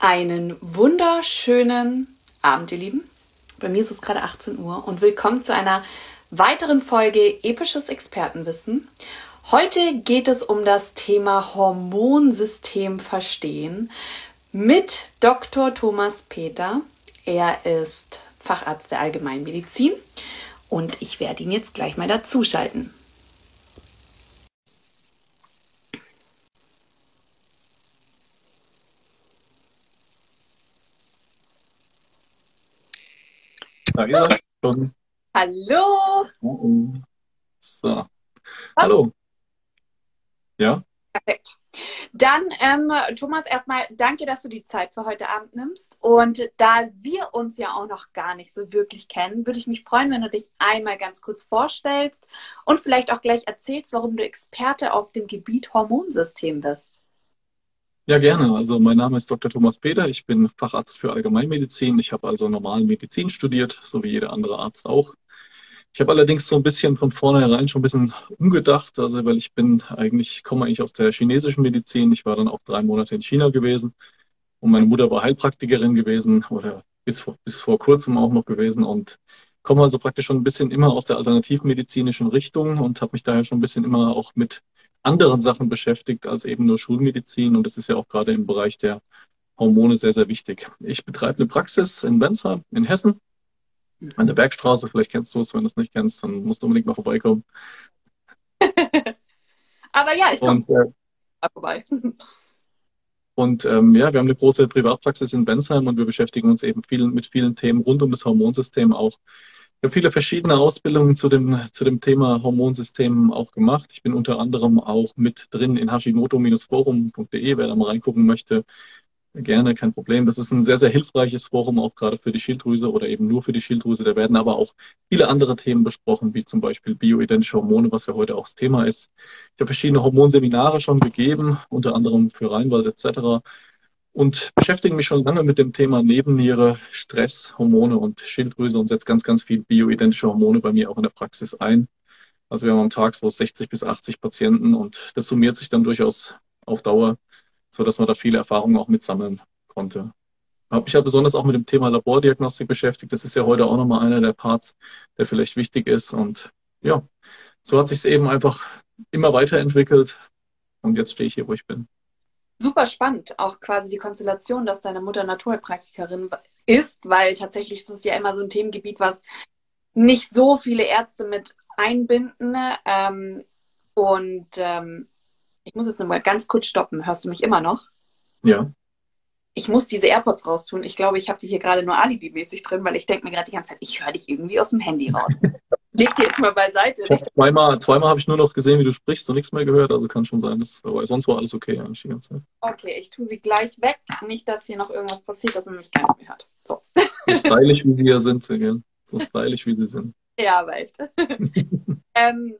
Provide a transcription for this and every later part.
Einen wunderschönen Abend, ihr Lieben. Bei mir ist es gerade 18 Uhr und willkommen zu einer weiteren Folge Episches Expertenwissen. Heute geht es um das Thema Hormonsystem verstehen mit Dr. Thomas Peter. Er ist Facharzt der Allgemeinmedizin und ich werde ihn jetzt gleich mal dazuschalten. Da ist er schon. Hallo! Oh, So. Hallo. Ja? Perfekt. Dann, ähm, Thomas, erstmal danke, dass du die Zeit für heute Abend nimmst. Und da wir uns ja auch noch gar nicht so wirklich kennen, würde ich mich freuen, wenn du dich einmal ganz kurz vorstellst und vielleicht auch gleich erzählst, warum du Experte auf dem Gebiet Hormonsystem bist. Ja, gerne. Also mein Name ist Dr. Thomas Peter. Ich bin Facharzt für Allgemeinmedizin. Ich habe also normal Medizin studiert, so wie jeder andere Arzt auch. Ich habe allerdings so ein bisschen von vornherein schon ein bisschen umgedacht, also weil ich bin eigentlich, komme eigentlich aus der chinesischen Medizin. Ich war dann auch drei Monate in China gewesen und meine Mutter war Heilpraktikerin gewesen oder bis vor, bis vor kurzem auch noch gewesen und komme also praktisch schon ein bisschen immer aus der alternativmedizinischen Richtung und habe mich daher schon ein bisschen immer auch mit anderen Sachen beschäftigt als eben nur Schulmedizin und das ist ja auch gerade im Bereich der Hormone sehr, sehr wichtig. Ich betreibe eine Praxis in Wenzheim in Hessen an der Bergstraße. Vielleicht kennst du es, wenn du es nicht kennst, dann musst du unbedingt mal vorbeikommen. Aber ja, ich komme äh, vorbei. Und ähm, ja, wir haben eine große Privatpraxis in Bensheim und wir beschäftigen uns eben viel, mit vielen Themen rund um das Hormonsystem auch. Ich habe viele verschiedene Ausbildungen zu dem, zu dem Thema Hormonsystem auch gemacht. Ich bin unter anderem auch mit drin in hashimoto-forum.de, wer da mal reingucken möchte. Gerne, kein Problem. Das ist ein sehr, sehr hilfreiches Forum, auch gerade für die Schilddrüse oder eben nur für die Schilddrüse. Da werden aber auch viele andere Themen besprochen, wie zum Beispiel bioidentische Hormone, was ja heute auch das Thema ist. Ich habe verschiedene Hormonseminare schon gegeben, unter anderem für Rheinwald etc. Und beschäftige mich schon lange mit dem Thema Nebenniere, Stress, Hormone und Schilddrüse und setze ganz, ganz viel bioidentische Hormone bei mir auch in der Praxis ein. Also wir haben am Tag so 60 bis 80 Patienten und das summiert sich dann durchaus auf Dauer so dass man da viele Erfahrungen auch mitsammeln konnte. Habe mich ja besonders auch mit dem Thema Labordiagnostik beschäftigt. Das ist ja heute auch nochmal einer der Parts, der vielleicht wichtig ist. Und ja, so hat sich es eben einfach immer weiterentwickelt. Und jetzt stehe ich hier, wo ich bin. Super spannend, auch quasi die Konstellation, dass deine Mutter Naturheilpraktikerin ist, weil tatsächlich ist es ja immer so ein Themengebiet, was nicht so viele Ärzte mit einbinden. Ähm, und ähm, ich muss jetzt nochmal ganz kurz stoppen. Hörst du mich immer noch? Ja. Ich muss diese AirPods raustun. Ich glaube, ich habe die hier gerade nur alibi-mäßig drin, weil ich denke mir gerade die ganze Zeit, ich höre dich irgendwie aus dem Handy raus. Leg die jetzt mal beiseite. Zweimal, zweimal habe ich nur noch gesehen, wie du sprichst und nichts mehr gehört. Also kann schon sein, dass, aber sonst war alles okay eigentlich die ganze Zeit. Okay, ich tue sie gleich weg. Nicht, dass hier noch irgendwas passiert, dass man mich gar nicht mehr hört. So. So stylisch, wie sie ja sind, gell? So stylisch, wie sie sind. Ja, weit. ähm,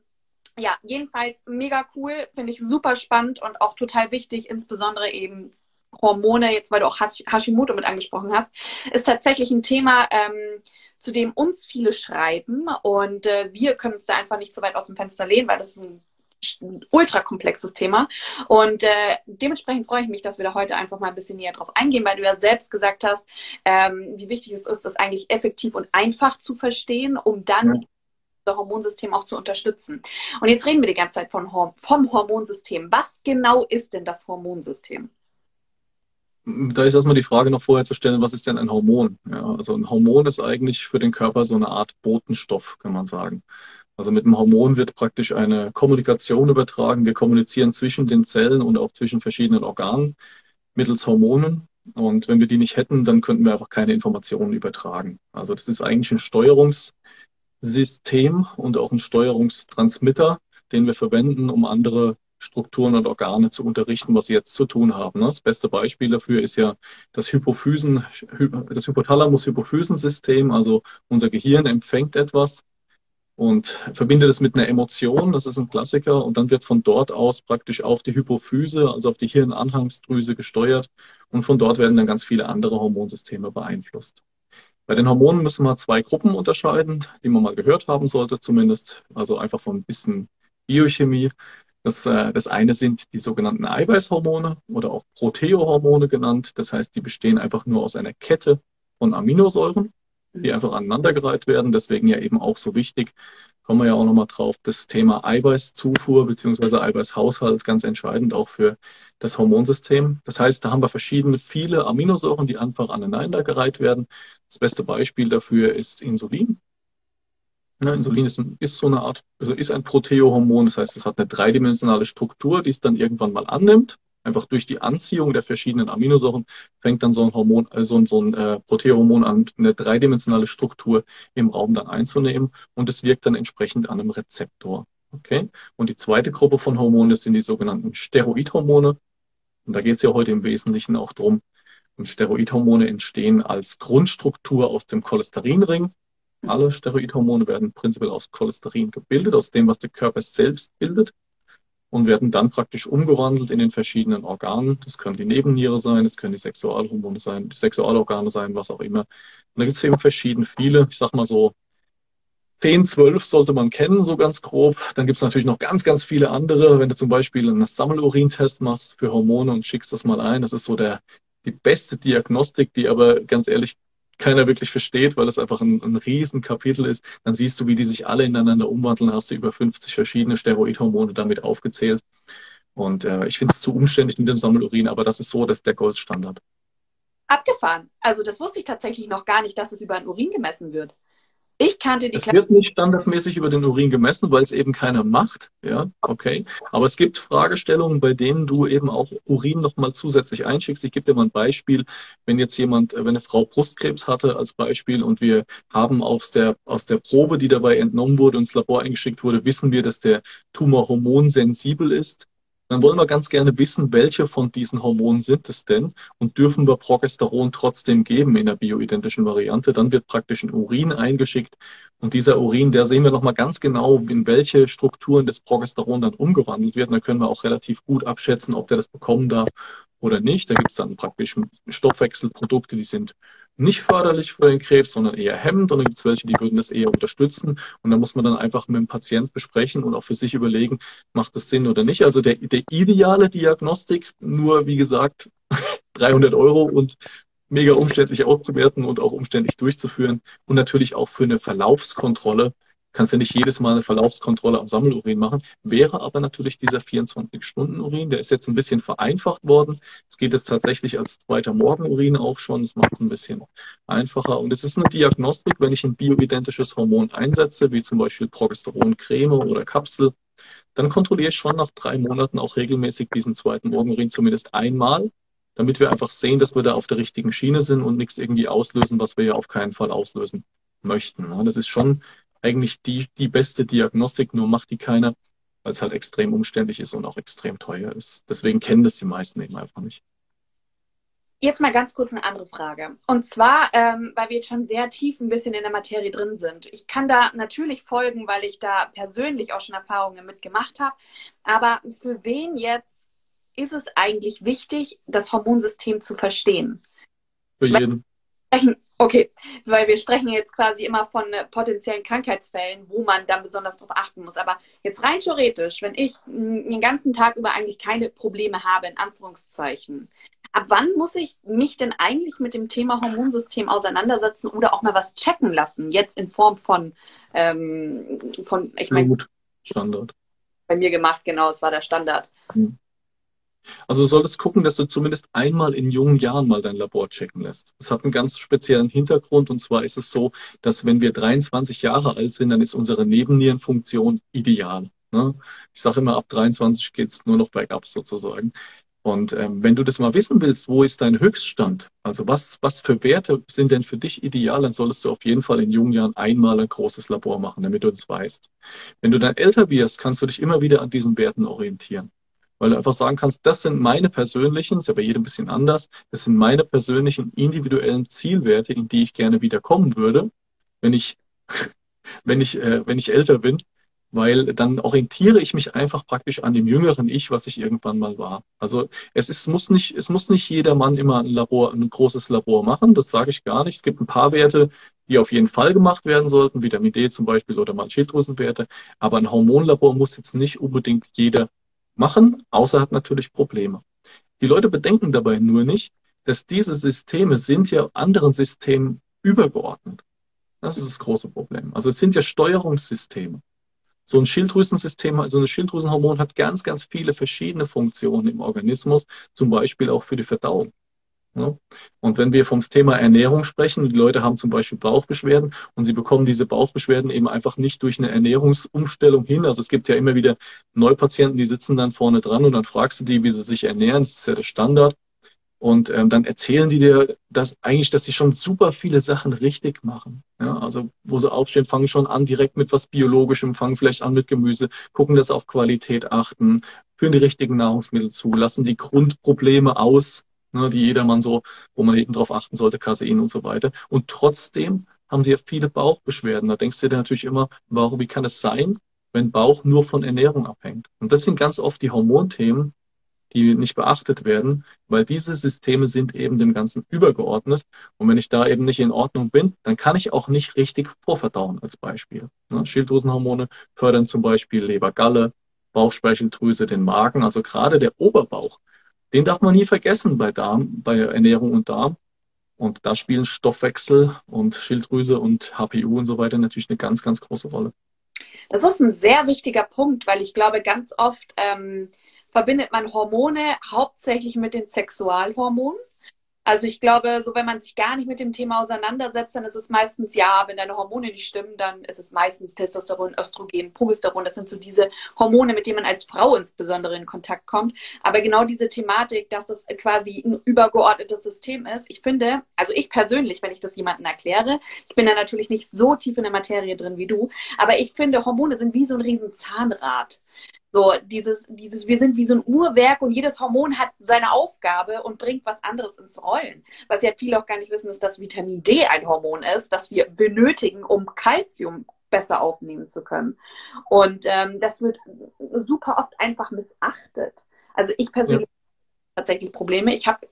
ja, jedenfalls mega cool, finde ich super spannend und auch total wichtig, insbesondere eben Hormone, jetzt weil du auch Hashimoto mit angesprochen hast, ist tatsächlich ein Thema, ähm, zu dem uns viele schreiben und äh, wir können uns da einfach nicht so weit aus dem Fenster lehnen, weil das ist ein ultra komplexes Thema. Und äh, dementsprechend freue ich mich, dass wir da heute einfach mal ein bisschen näher drauf eingehen, weil du ja selbst gesagt hast, ähm, wie wichtig es ist, das eigentlich effektiv und einfach zu verstehen, um dann ja Hormonsystem auch zu unterstützen. Und jetzt reden wir die ganze Zeit von, vom Hormonsystem. Was genau ist denn das Hormonsystem? Da ist erstmal die Frage noch vorher zu stellen, was ist denn ein Hormon? Ja, also ein Hormon ist eigentlich für den Körper so eine Art Botenstoff, kann man sagen. Also mit dem Hormon wird praktisch eine Kommunikation übertragen. Wir kommunizieren zwischen den Zellen und auch zwischen verschiedenen Organen mittels Hormonen. Und wenn wir die nicht hätten, dann könnten wir einfach keine Informationen übertragen. Also das ist eigentlich ein Steuerungs- System und auch ein Steuerungstransmitter, den wir verwenden, um andere Strukturen und Organe zu unterrichten, was sie jetzt zu tun haben. Das beste Beispiel dafür ist ja das Hypophysen, das Hypothalamus-Hypophysensystem. Also unser Gehirn empfängt etwas und verbindet es mit einer Emotion. Das ist ein Klassiker. Und dann wird von dort aus praktisch auf die Hypophyse, also auf die Hirnanhangsdrüse gesteuert. Und von dort werden dann ganz viele andere Hormonsysteme beeinflusst. Bei den Hormonen müssen wir zwei Gruppen unterscheiden, die man mal gehört haben sollte, zumindest. Also einfach von ein bisschen Biochemie. Das, äh, das eine sind die sogenannten Eiweißhormone oder auch Proteohormone genannt. Das heißt, die bestehen einfach nur aus einer Kette von Aminosäuren, die einfach aneinandergereiht werden. Deswegen ja eben auch so wichtig, kommen wir ja auch nochmal drauf, das Thema Eiweißzufuhr beziehungsweise Eiweißhaushalt ganz entscheidend auch für das Hormonsystem. Das heißt, da haben wir verschiedene, viele Aminosäuren, die einfach aneinandergereiht werden. Das beste Beispiel dafür ist Insulin. Ja, Insulin ist, ist, so eine Art, also ist ein Proteohormon, das heißt, es hat eine dreidimensionale Struktur, die es dann irgendwann mal annimmt. Einfach durch die Anziehung der verschiedenen Aminosäuren fängt dann so ein Hormon, also so ein äh, Proteohormon an, eine dreidimensionale Struktur im Raum dann einzunehmen und es wirkt dann entsprechend an einem Rezeptor. Okay? Und die zweite Gruppe von Hormonen, das sind die sogenannten Steroidhormone. Und da geht es ja heute im Wesentlichen auch drum. Und Steroidhormone entstehen als Grundstruktur aus dem Cholesterinring. Alle Steroidhormone werden prinzipiell aus Cholesterin gebildet, aus dem, was der Körper selbst bildet und werden dann praktisch umgewandelt in den verschiedenen Organen. Das können die Nebenniere sein, das können die Sexualhormone sein, die Sexualorgane sein, was auch immer. Und da gibt es eben verschieden viele, ich sag mal so 10, 12 sollte man kennen, so ganz grob. Dann gibt es natürlich noch ganz, ganz viele andere. Wenn du zum Beispiel einen Sammelurintest machst für Hormone und schickst das mal ein, das ist so der, die beste Diagnostik, die aber ganz ehrlich keiner wirklich versteht, weil es einfach ein, ein Riesenkapitel ist, dann siehst du, wie die sich alle ineinander umwandeln, hast du über 50 verschiedene Steroidhormone damit aufgezählt. Und äh, ich finde es zu umständlich mit dem Sammelurin, aber das ist so, dass der Goldstandard. Abgefahren. Also das wusste ich tatsächlich noch gar nicht, dass es über ein Urin gemessen wird. Ich kannte die. Es wird nicht standardmäßig über den Urin gemessen, weil es eben keiner macht. Ja, okay. Aber es gibt Fragestellungen, bei denen du eben auch Urin nochmal zusätzlich einschickst. Ich gebe dir mal ein Beispiel. Wenn jetzt jemand, wenn eine Frau Brustkrebs hatte als Beispiel und wir haben aus der, aus der Probe, die dabei entnommen wurde, ins Labor eingeschickt wurde, wissen wir, dass der Tumor hormonsensibel ist dann wollen wir ganz gerne wissen, welche von diesen Hormonen sind es denn und dürfen wir Progesteron trotzdem geben in der bioidentischen Variante. Dann wird praktisch ein Urin eingeschickt und dieser Urin, der sehen wir nochmal ganz genau, in welche Strukturen das Progesteron dann umgewandelt wird. Und da können wir auch relativ gut abschätzen, ob der das bekommen darf oder nicht. Da gibt es dann praktisch Stoffwechselprodukte, die sind nicht förderlich für den Krebs, sondern eher hemmend. Und dann gibt es welche, die würden das eher unterstützen. Und da muss man dann einfach mit dem Patient besprechen und auch für sich überlegen, macht das Sinn oder nicht. Also der, der ideale Diagnostik, nur wie gesagt, 300 Euro und mega umständlich auszuwerten und auch umständlich durchzuführen. Und natürlich auch für eine Verlaufskontrolle kannst ja nicht jedes Mal eine Verlaufskontrolle am Sammelurin machen. Wäre aber natürlich dieser 24-Stunden-Urin, der ist jetzt ein bisschen vereinfacht worden. Es geht jetzt tatsächlich als zweiter Morgenurin auch schon. Das macht es ein bisschen einfacher. Und es ist eine Diagnostik, wenn ich ein bioidentisches Hormon einsetze, wie zum Beispiel Progesteroncreme oder Kapsel, dann kontrolliere ich schon nach drei Monaten auch regelmäßig diesen zweiten Morgenurin zumindest einmal, damit wir einfach sehen, dass wir da auf der richtigen Schiene sind und nichts irgendwie auslösen, was wir ja auf keinen Fall auslösen möchten. Das ist schon eigentlich die, die beste Diagnostik, nur macht die keiner, weil es halt extrem umständlich ist und auch extrem teuer ist. Deswegen kennen das die meisten eben einfach nicht. Jetzt mal ganz kurz eine andere Frage. Und zwar, ähm, weil wir jetzt schon sehr tief ein bisschen in der Materie drin sind. Ich kann da natürlich folgen, weil ich da persönlich auch schon Erfahrungen mitgemacht habe. Aber für wen jetzt ist es eigentlich wichtig, das Hormonsystem zu verstehen? Für jeden. Okay, weil wir sprechen jetzt quasi immer von äh, potenziellen Krankheitsfällen, wo man dann besonders darauf achten muss. Aber jetzt rein theoretisch, wenn ich den ganzen Tag über eigentlich keine Probleme habe, in Anführungszeichen, ab wann muss ich mich denn eigentlich mit dem Thema Hormonsystem auseinandersetzen oder auch mal was checken lassen? Jetzt in Form von, ähm, von ich meine, Standard. Bei mir gemacht, genau, es war der Standard. Mhm. Also du solltest gucken, dass du zumindest einmal in jungen Jahren mal dein Labor checken lässt. Das hat einen ganz speziellen Hintergrund und zwar ist es so, dass wenn wir 23 Jahre alt sind, dann ist unsere Nebennierenfunktion ideal. Ne? Ich sage immer, ab 23 geht's nur noch bergab sozusagen. Und ähm, wenn du das mal wissen willst, wo ist dein Höchststand? Also was, was für Werte sind denn für dich ideal? Dann solltest du auf jeden Fall in jungen Jahren einmal ein großes Labor machen, damit du das weißt. Wenn du dann älter wirst, kannst du dich immer wieder an diesen Werten orientieren weil du einfach sagen kannst, das sind meine persönlichen, ist ja bei jedem ein bisschen anders, das sind meine persönlichen individuellen Zielwerte, in die ich gerne wieder kommen würde, wenn ich, wenn ich, äh, wenn ich älter bin, weil dann orientiere ich mich einfach praktisch an dem jüngeren Ich, was ich irgendwann mal war. Also es ist, muss nicht, es muss nicht jeder Mann immer ein Labor, ein großes Labor machen, das sage ich gar nicht. Es gibt ein paar Werte, die auf jeden Fall gemacht werden sollten, Vitamin D zum Beispiel oder mal Schilddrüsenwerte, aber ein Hormonlabor muss jetzt nicht unbedingt jeder machen, außer hat natürlich Probleme. Die Leute bedenken dabei nur nicht, dass diese Systeme sind ja anderen Systemen übergeordnet. Das ist das große Problem. Also es sind ja Steuerungssysteme. So ein Schilddrüsensystem, also ein Schilddrüsenhormon hat ganz, ganz viele verschiedene Funktionen im Organismus, zum Beispiel auch für die Verdauung. Und wenn wir vom Thema Ernährung sprechen, die Leute haben zum Beispiel Bauchbeschwerden und sie bekommen diese Bauchbeschwerden eben einfach nicht durch eine Ernährungsumstellung hin. Also es gibt ja immer wieder Neupatienten, die sitzen dann vorne dran und dann fragst du die, wie sie sich ernähren. Das ist ja der Standard. Und ähm, dann erzählen die dir, dass eigentlich, dass sie schon super viele Sachen richtig machen. Ja, also wo sie aufstehen, fangen schon an direkt mit was Biologischem, fangen vielleicht an mit Gemüse, gucken, dass sie auf Qualität achten, führen die richtigen Nahrungsmittel zu, lassen die Grundprobleme aus, ne, die jedermann so, wo man eben drauf achten sollte, Casein und so weiter. Und trotzdem haben sie ja viele Bauchbeschwerden. Da denkst du dir natürlich immer, warum, wie kann es sein, wenn Bauch nur von Ernährung abhängt? Und das sind ganz oft die Hormonthemen, die nicht beachtet werden, weil diese Systeme sind eben dem Ganzen übergeordnet. Und wenn ich da eben nicht in Ordnung bin, dann kann ich auch nicht richtig vorverdauen als Beispiel. Ne, Schilddrüsenhormone fördern zum Beispiel Leber-Galle, Bauchspeicheldrüse, den Magen, also gerade der Oberbauch den darf man nie vergessen bei Darm, bei Ernährung und Darm. Und da spielen Stoffwechsel und Schilddrüse und HPU und so weiter natürlich eine ganz, ganz große Rolle. Das ist ein sehr wichtiger Punkt, weil ich glaube, ganz oft ähm, verbindet man Hormone hauptsächlich mit den Sexualhormonen. Also ich glaube, so wenn man sich gar nicht mit dem Thema auseinandersetzt, dann ist es meistens ja, wenn deine Hormone nicht stimmen, dann ist es meistens Testosteron, Östrogen, Progesteron. Das sind so diese Hormone, mit denen man als Frau insbesondere in Kontakt kommt. Aber genau diese Thematik, dass das quasi ein übergeordnetes System ist, ich finde, also ich persönlich, wenn ich das jemandem erkläre, ich bin da natürlich nicht so tief in der Materie drin wie du, aber ich finde, Hormone sind wie so ein riesen Zahnrad. So, dieses, dieses, wir sind wie so ein Uhrwerk und jedes Hormon hat seine Aufgabe und bringt was anderes ins Rollen. Was ja viele auch gar nicht wissen, ist, dass Vitamin D ein Hormon ist, das wir benötigen, um Kalzium besser aufnehmen zu können. Und ähm, das wird super oft einfach missachtet. Also ich persönlich ja. tatsächlich Probleme. Ich habe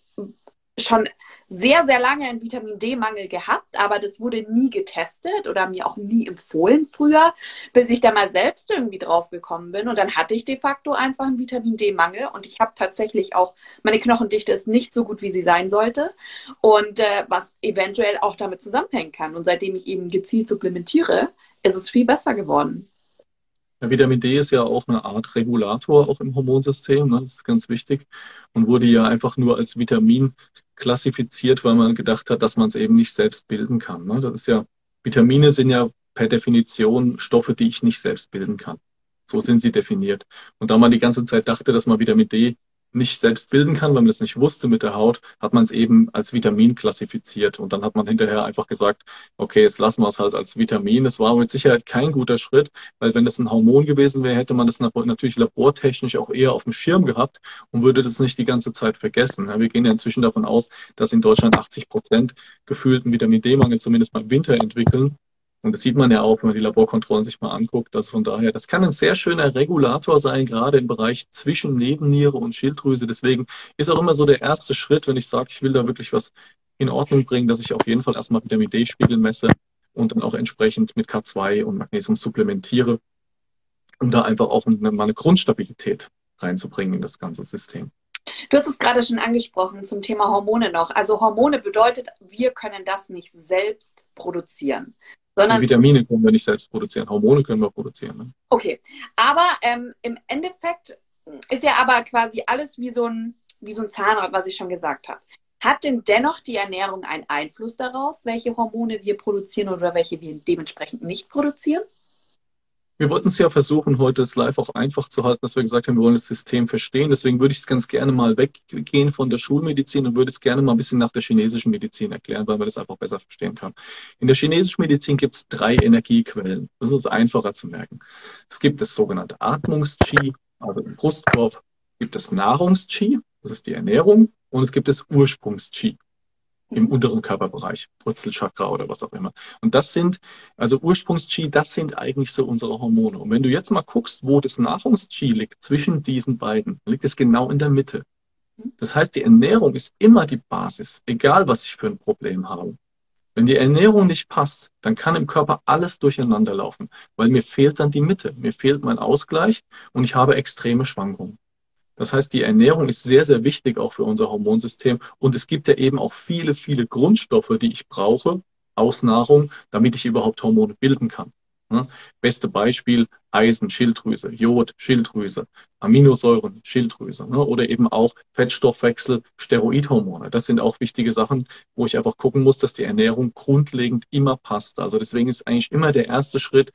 schon sehr, sehr lange einen Vitamin D-Mangel gehabt, aber das wurde nie getestet oder mir auch nie empfohlen früher, bis ich da mal selbst irgendwie drauf gekommen bin. Und dann hatte ich de facto einfach einen Vitamin D-Mangel und ich habe tatsächlich auch, meine Knochendichte ist nicht so gut, wie sie sein sollte. Und äh, was eventuell auch damit zusammenhängen kann. Und seitdem ich eben gezielt supplementiere, ist es viel besser geworden. Ja, Vitamin D ist ja auch eine Art Regulator auch im Hormonsystem, ne? das ist ganz wichtig und wurde ja einfach nur als Vitamin klassifiziert, weil man gedacht hat, dass man es eben nicht selbst bilden kann. Ne? Das ist ja, Vitamine sind ja per Definition Stoffe, die ich nicht selbst bilden kann. So sind sie definiert. Und da man die ganze Zeit dachte, dass man Vitamin D nicht selbst bilden kann, weil man das nicht wusste mit der Haut, hat man es eben als Vitamin klassifiziert. Und dann hat man hinterher einfach gesagt, okay, jetzt lassen wir es halt als Vitamin. Das war mit Sicherheit kein guter Schritt, weil wenn es ein Hormon gewesen wäre, hätte man das natürlich labortechnisch auch eher auf dem Schirm gehabt und würde das nicht die ganze Zeit vergessen. wir gehen ja inzwischen davon aus, dass in Deutschland 80 Prozent gefühlten Vitamin D-Mangel zumindest mal im Winter entwickeln. Und das sieht man ja auch, wenn man die Laborkontrollen sich mal anguckt. Also von daher, das kann ein sehr schöner Regulator sein, gerade im Bereich zwischen Nebenniere und Schilddrüse. Deswegen ist auch immer so der erste Schritt, wenn ich sage, ich will da wirklich was in Ordnung bringen, dass ich auf jeden Fall erstmal Vitamin D-Spiegel messe und dann auch entsprechend mit K2 und Magnesium supplementiere, um da einfach auch mal eine Grundstabilität reinzubringen in das ganze System. Du hast es gerade schon angesprochen zum Thema Hormone noch. Also Hormone bedeutet, wir können das nicht selbst produzieren. Sondern, Vitamine können wir nicht selbst produzieren, Hormone können wir produzieren. Ne? Okay, aber ähm, im Endeffekt ist ja aber quasi alles wie so, ein, wie so ein Zahnrad, was ich schon gesagt habe. Hat denn dennoch die Ernährung einen Einfluss darauf, welche Hormone wir produzieren oder welche wir dementsprechend nicht produzieren? Wir wollten es ja versuchen, heute das Live auch einfach zu halten, dass wir gesagt haben, wir wollen das System verstehen. Deswegen würde ich es ganz gerne mal weggehen von der Schulmedizin und würde es gerne mal ein bisschen nach der chinesischen Medizin erklären, weil man das einfach besser verstehen kann. In der chinesischen Medizin gibt es drei Energiequellen. Das ist uns einfacher zu merken. Es gibt das sogenannte Atmungs-Qi, also im Brustkorb gibt es Nahrungs-Qi, das ist die Ernährung, und es gibt das Ursprungs-Qi im unteren Körperbereich, Wurzelchakra oder was auch immer. Und das sind, also Ursprungs-Chi, das sind eigentlich so unsere Hormone. Und wenn du jetzt mal guckst, wo das Nahrungs-Chi liegt, zwischen diesen beiden, liegt es genau in der Mitte. Das heißt, die Ernährung ist immer die Basis, egal was ich für ein Problem habe. Wenn die Ernährung nicht passt, dann kann im Körper alles durcheinander laufen, weil mir fehlt dann die Mitte, mir fehlt mein Ausgleich und ich habe extreme Schwankungen. Das heißt, die Ernährung ist sehr, sehr wichtig auch für unser Hormonsystem. Und es gibt ja eben auch viele, viele Grundstoffe, die ich brauche aus Nahrung, damit ich überhaupt Hormone bilden kann. Ne? Beste Beispiel Eisen, Schilddrüse, Jod, Schilddrüse, Aminosäuren, Schilddrüse ne? oder eben auch Fettstoffwechsel, Steroidhormone. Das sind auch wichtige Sachen, wo ich einfach gucken muss, dass die Ernährung grundlegend immer passt. Also deswegen ist eigentlich immer der erste Schritt,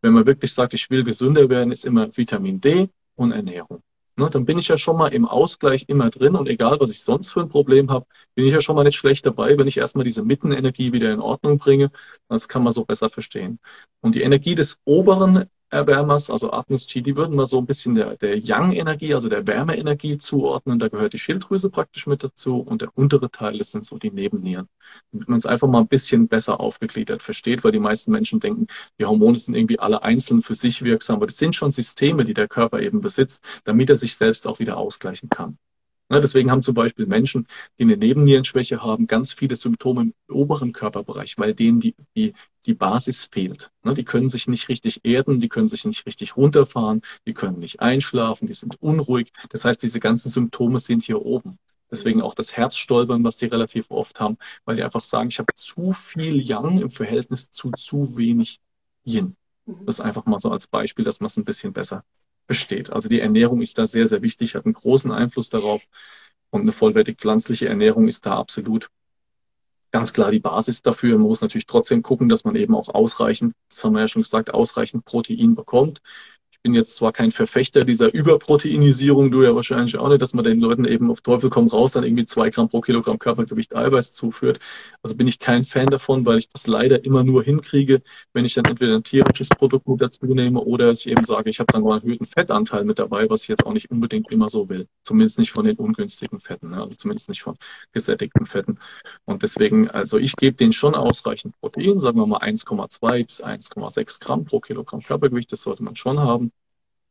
wenn man wirklich sagt, ich will gesünder werden, ist immer Vitamin D und Ernährung. Ne, dann bin ich ja schon mal im Ausgleich immer drin und egal, was ich sonst für ein Problem habe, bin ich ja schon mal nicht schlecht dabei, wenn ich erstmal diese Mittenenergie wieder in Ordnung bringe. Das kann man so besser verstehen. Und die Energie des oberen Erwärmers, also Atmungschii, die würden wir so ein bisschen der, der Yang-Energie, also der Wärmeenergie zuordnen. Da gehört die Schilddrüse praktisch mit dazu und der untere Teil, das sind so die Nebennieren. Damit man es einfach mal ein bisschen besser aufgegliedert versteht, weil die meisten Menschen denken, die Hormone sind irgendwie alle einzeln für sich wirksam, aber das sind schon Systeme, die der Körper eben besitzt, damit er sich selbst auch wieder ausgleichen kann. Ne, deswegen haben zum Beispiel Menschen, die eine Nebennierenschwäche haben, ganz viele Symptome im oberen Körperbereich, weil denen die, die, die Basis fehlt. Ne, die können sich nicht richtig erden, die können sich nicht richtig runterfahren, die können nicht einschlafen, die sind unruhig. Das heißt, diese ganzen Symptome sind hier oben. Deswegen auch das Herzstolpern, was die relativ oft haben, weil die einfach sagen, ich habe zu viel Yang im Verhältnis zu zu wenig Yin. Mhm. Das ist einfach mal so als Beispiel, dass man es ein bisschen besser besteht. Also die Ernährung ist da sehr, sehr wichtig, hat einen großen Einfluss darauf. Und eine vollwertig pflanzliche Ernährung ist da absolut ganz klar die Basis dafür. Man muss natürlich trotzdem gucken, dass man eben auch ausreichend, das haben wir ja schon gesagt, ausreichend Protein bekommt ich bin jetzt zwar kein Verfechter dieser Überproteinisierung, du ja wahrscheinlich auch nicht, dass man den Leuten eben auf Teufel komm raus dann irgendwie zwei Gramm pro Kilogramm Körpergewicht Eiweiß zuführt. Also bin ich kein Fan davon, weil ich das leider immer nur hinkriege, wenn ich dann entweder ein tierisches Produkt mit dazu nehme oder ich eben sage, ich habe dann mal einen erhöhten Fettanteil mit dabei, was ich jetzt auch nicht unbedingt immer so will. Zumindest nicht von den ungünstigen Fetten, ne? also zumindest nicht von gesättigten Fetten. Und deswegen, also ich gebe denen schon ausreichend Protein, sagen wir mal 1,2 bis 1,6 Gramm pro Kilogramm Körpergewicht, das sollte man schon haben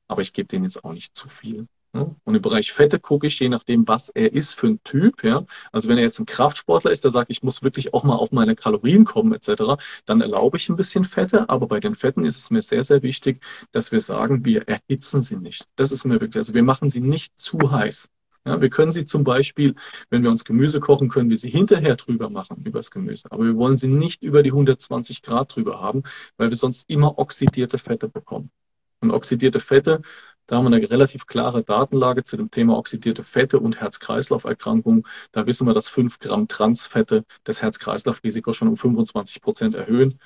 aber ich gebe denen jetzt auch nicht zu viel. Ne? Und im Bereich Fette gucke ich, je nachdem, was er ist für ein Typ. Ja? Also wenn er jetzt ein Kraftsportler ist, der sagt, ich muss wirklich auch mal auf meine Kalorien kommen etc., dann erlaube ich ein bisschen Fette. Aber bei den Fetten ist es mir sehr, sehr wichtig, dass wir sagen, wir erhitzen sie nicht. Das ist mir wirklich, also wir machen sie nicht zu heiß. Ja, wir können sie zum Beispiel, wenn wir uns Gemüse kochen, können wir sie hinterher drüber machen, übers Gemüse. Aber wir wollen sie nicht über die 120 Grad drüber haben, weil wir sonst immer oxidierte Fette bekommen. Und oxidierte Fette, da haben wir eine relativ klare Datenlage zu dem Thema oxidierte Fette und Herz-Kreislauf-Erkrankungen. Da wissen wir, dass fünf Gramm Transfette das Herz-Kreislauf-Risiko schon um 25 Prozent erhöhen.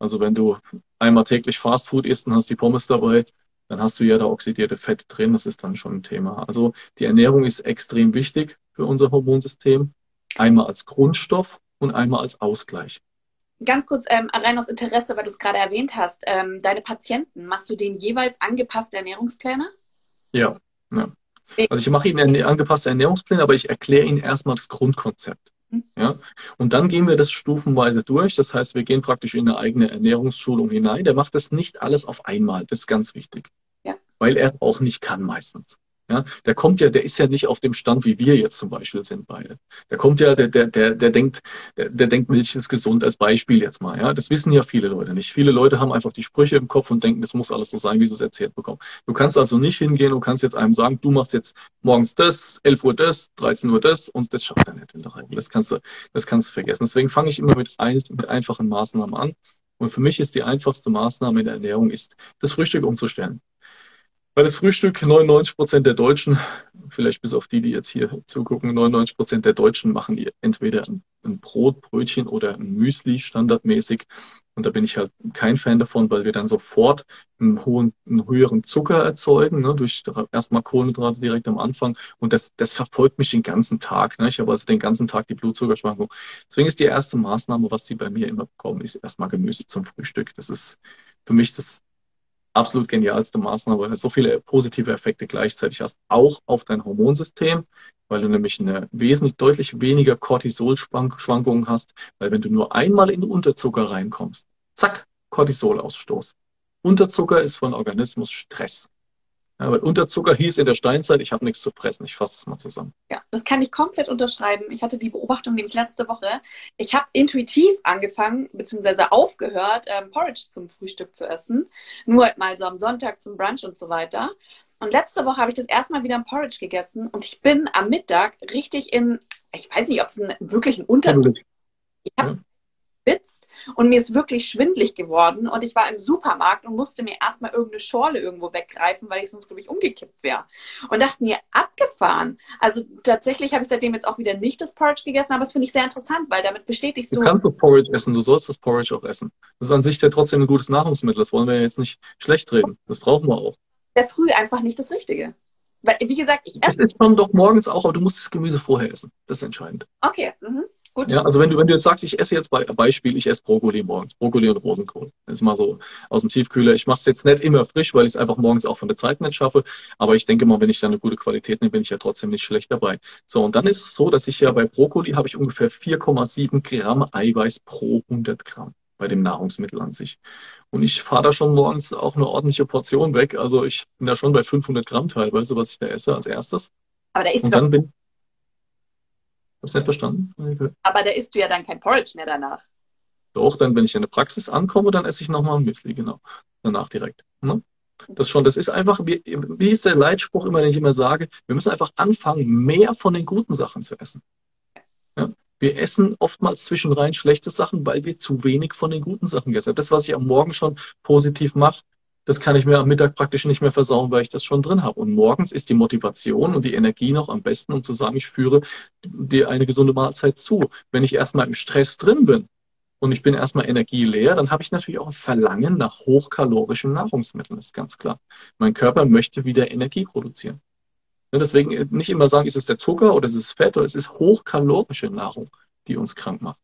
Also wenn du einmal täglich Fastfood isst und hast die Pommes dabei, dann hast du ja da oxidierte Fette drin. Das ist dann schon ein Thema. Also die Ernährung ist extrem wichtig für unser Hormonsystem. Einmal als Grundstoff und einmal als Ausgleich. Ganz kurz, ähm, rein aus Interesse, weil du es gerade erwähnt hast, ähm, deine Patienten, machst du denen jeweils angepasste Ernährungspläne? Ja, ja. Also ich mache ihnen angepasste Ernährungspläne, aber ich erkläre ihnen erstmal das Grundkonzept. Mhm. Ja? Und dann gehen wir das stufenweise durch. Das heißt, wir gehen praktisch in eine eigene Ernährungsschulung hinein. Der macht das nicht alles auf einmal. Das ist ganz wichtig. Ja. Weil er auch nicht kann meistens. Ja, der kommt ja, der ist ja nicht auf dem Stand, wie wir jetzt zum Beispiel sind beide. Der kommt ja, der, der, der, der denkt, der, der denkt, Milch ist gesund als Beispiel jetzt mal. Ja, das wissen ja viele Leute nicht. Viele Leute haben einfach die Sprüche im Kopf und denken, das muss alles so sein, wie sie es erzählt bekommen. Du kannst also nicht hingehen und kannst jetzt einem sagen, du machst jetzt morgens das, 11 Uhr das, 13 Uhr das und das schafft er nicht in der Regel. Das kannst du, das kannst du vergessen. Deswegen fange ich immer mit, ein, mit einfachen Maßnahmen an. Und für mich ist die einfachste Maßnahme in der Ernährung ist, das Frühstück umzustellen. Weil das Frühstück 99 Prozent der Deutschen, vielleicht bis auf die, die jetzt hier zugucken, 99 Prozent der Deutschen machen entweder ein Brot, Brötchen oder ein Müsli standardmäßig. Und da bin ich halt kein Fan davon, weil wir dann sofort einen hohen, einen höheren Zucker erzeugen, ne, durch erstmal Kohlenhydrate direkt am Anfang. Und das, das verfolgt mich den ganzen Tag. Ne? Ich habe also den ganzen Tag die Blutzuckerschwankung. Deswegen ist die erste Maßnahme, was die bei mir immer bekommen, ist erstmal Gemüse zum Frühstück. Das ist für mich das absolut genialste Maßnahme, weil du so viele positive Effekte gleichzeitig hast, auch auf dein Hormonsystem, weil du nämlich eine wesentlich deutlich weniger Cortisol-Schwankungen hast, weil wenn du nur einmal in Unterzucker reinkommst, zack, Cortisolausstoß. Unterzucker ist den Organismus Stress. Ja, weil Unterzucker hieß in der Steinzeit, ich habe nichts zu fressen. Ich fasse es mal zusammen. Ja, das kann ich komplett unterschreiben. Ich hatte die Beobachtung nämlich letzte Woche. Ich habe intuitiv angefangen, beziehungsweise aufgehört, ähm, Porridge zum Frühstück zu essen. Nur halt mal so am Sonntag zum Brunch und so weiter. Und letzte Woche habe ich das erste Mal wieder ein Porridge gegessen und ich bin am Mittag richtig in, ich weiß nicht, ob es ein, wirklich ein Unterschied ist. Ich habe geschwitzt und mir ist wirklich schwindlig geworden und ich war im Supermarkt und musste mir erstmal irgendeine Schorle irgendwo weggreifen, weil ich sonst, glaube ich, umgekippt wäre. Und dachte mir, abgefahren. Also tatsächlich habe ich seitdem jetzt auch wieder nicht das Porridge gegessen, aber das finde ich sehr interessant, weil damit bestätigst du. Du kannst das Porridge essen, du sollst das Porridge auch essen. Das ist an sich ja trotzdem ein gutes Nahrungsmittel, das wollen wir jetzt nicht schlecht reden. Das brauchen wir auch. Der früh einfach nicht das Richtige. Weil, wie gesagt, ich esse. Das isst man doch morgens auch, aber du musst das Gemüse vorher essen. Das ist entscheidend. Okay. Mhm. Gut. Ja, also wenn du, wenn du jetzt sagst, ich esse jetzt bei Beispiel, ich esse Brokkoli morgens, Brokkoli und Rosenkohl. Das ist mal so aus dem Tiefkühler. Ich mache es jetzt nicht immer frisch, weil ich es einfach morgens auch von der Zeit nicht schaffe. Aber ich denke mal, wenn ich da eine gute Qualität nehme, bin ich ja trotzdem nicht schlecht dabei. So, und dann ist es so, dass ich ja bei Brokkoli habe ich ungefähr 4,7 Gramm Eiweiß pro 100 Gramm bei dem Nahrungsmittel an sich. Und ich fahre da schon morgens auch eine ordentliche Portion weg. Also ich bin da schon bei 500 Gramm teilweise, was ich da esse als erstes. Aber da ist und dann bin, Hab's nicht verstanden? Aber da isst du ja dann kein Porridge mehr danach. Doch, dann, wenn ich in der Praxis ankomme, dann esse ich nochmal ein Müsli, genau. Danach direkt. Ne? Das schon, das ist einfach, wie, wie ist der Leitspruch immer, den ich immer sage, wir müssen einfach anfangen, mehr von den guten Sachen zu essen. Ja? Wir essen oftmals zwischenrein schlechte Sachen, weil wir zu wenig von den guten Sachen gegessen haben. Das, was ich am Morgen schon positiv mache, das kann ich mir am Mittag praktisch nicht mehr versauen, weil ich das schon drin habe. Und morgens ist die Motivation und die Energie noch am besten, um zu sagen, ich führe dir eine gesunde Mahlzeit zu. Wenn ich erstmal im Stress drin bin und ich bin erstmal energieleer, dann habe ich natürlich auch ein Verlangen nach hochkalorischen Nahrungsmitteln, ist ganz klar. Mein Körper möchte wieder Energie produzieren. Deswegen nicht immer sagen, ist es der Zucker oder ist es Fett oder es ist hochkalorische Nahrung, die uns krank macht.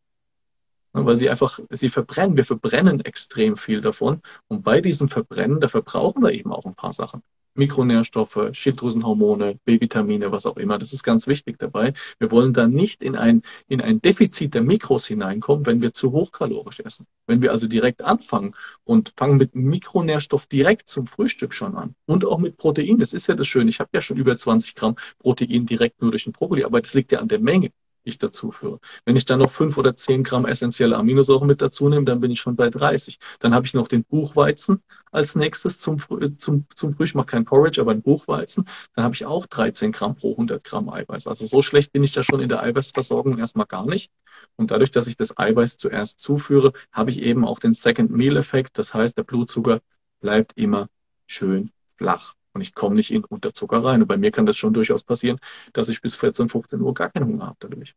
Ne, weil sie einfach, sie verbrennen. Wir verbrennen extrem viel davon. Und bei diesem Verbrennen, da verbrauchen wir eben auch ein paar Sachen. Mikronährstoffe, Schilddrüsenhormone, B-Vitamine, was auch immer. Das ist ganz wichtig dabei. Wir wollen da nicht in ein, in ein Defizit der Mikros hineinkommen, wenn wir zu hochkalorisch essen. Wenn wir also direkt anfangen und fangen mit Mikronährstoff direkt zum Frühstück schon an und auch mit Protein. Das ist ja das Schöne. Ich habe ja schon über 20 Gramm Protein direkt nur durch den Brokkoli, aber das liegt ja an der Menge ich dazu führe. Wenn ich dann noch fünf oder zehn Gramm essentielle Aminosäuren mit dazu nehme, dann bin ich schon bei 30. Dann habe ich noch den Buchweizen als nächstes zum, zum, zum Früh. Ich mache kein Porridge, aber ein Buchweizen. Dann habe ich auch 13 Gramm pro 100 Gramm Eiweiß. Also so schlecht bin ich da schon in der Eiweißversorgung erstmal gar nicht. Und dadurch, dass ich das Eiweiß zuerst zuführe, habe ich eben auch den Second Meal Effekt. Das heißt, der Blutzucker bleibt immer schön flach. Und ich komme nicht in Unterzucker rein. Und bei mir kann das schon durchaus passieren, dass ich bis 14, 15 Uhr gar keinen Hunger habe dadurch.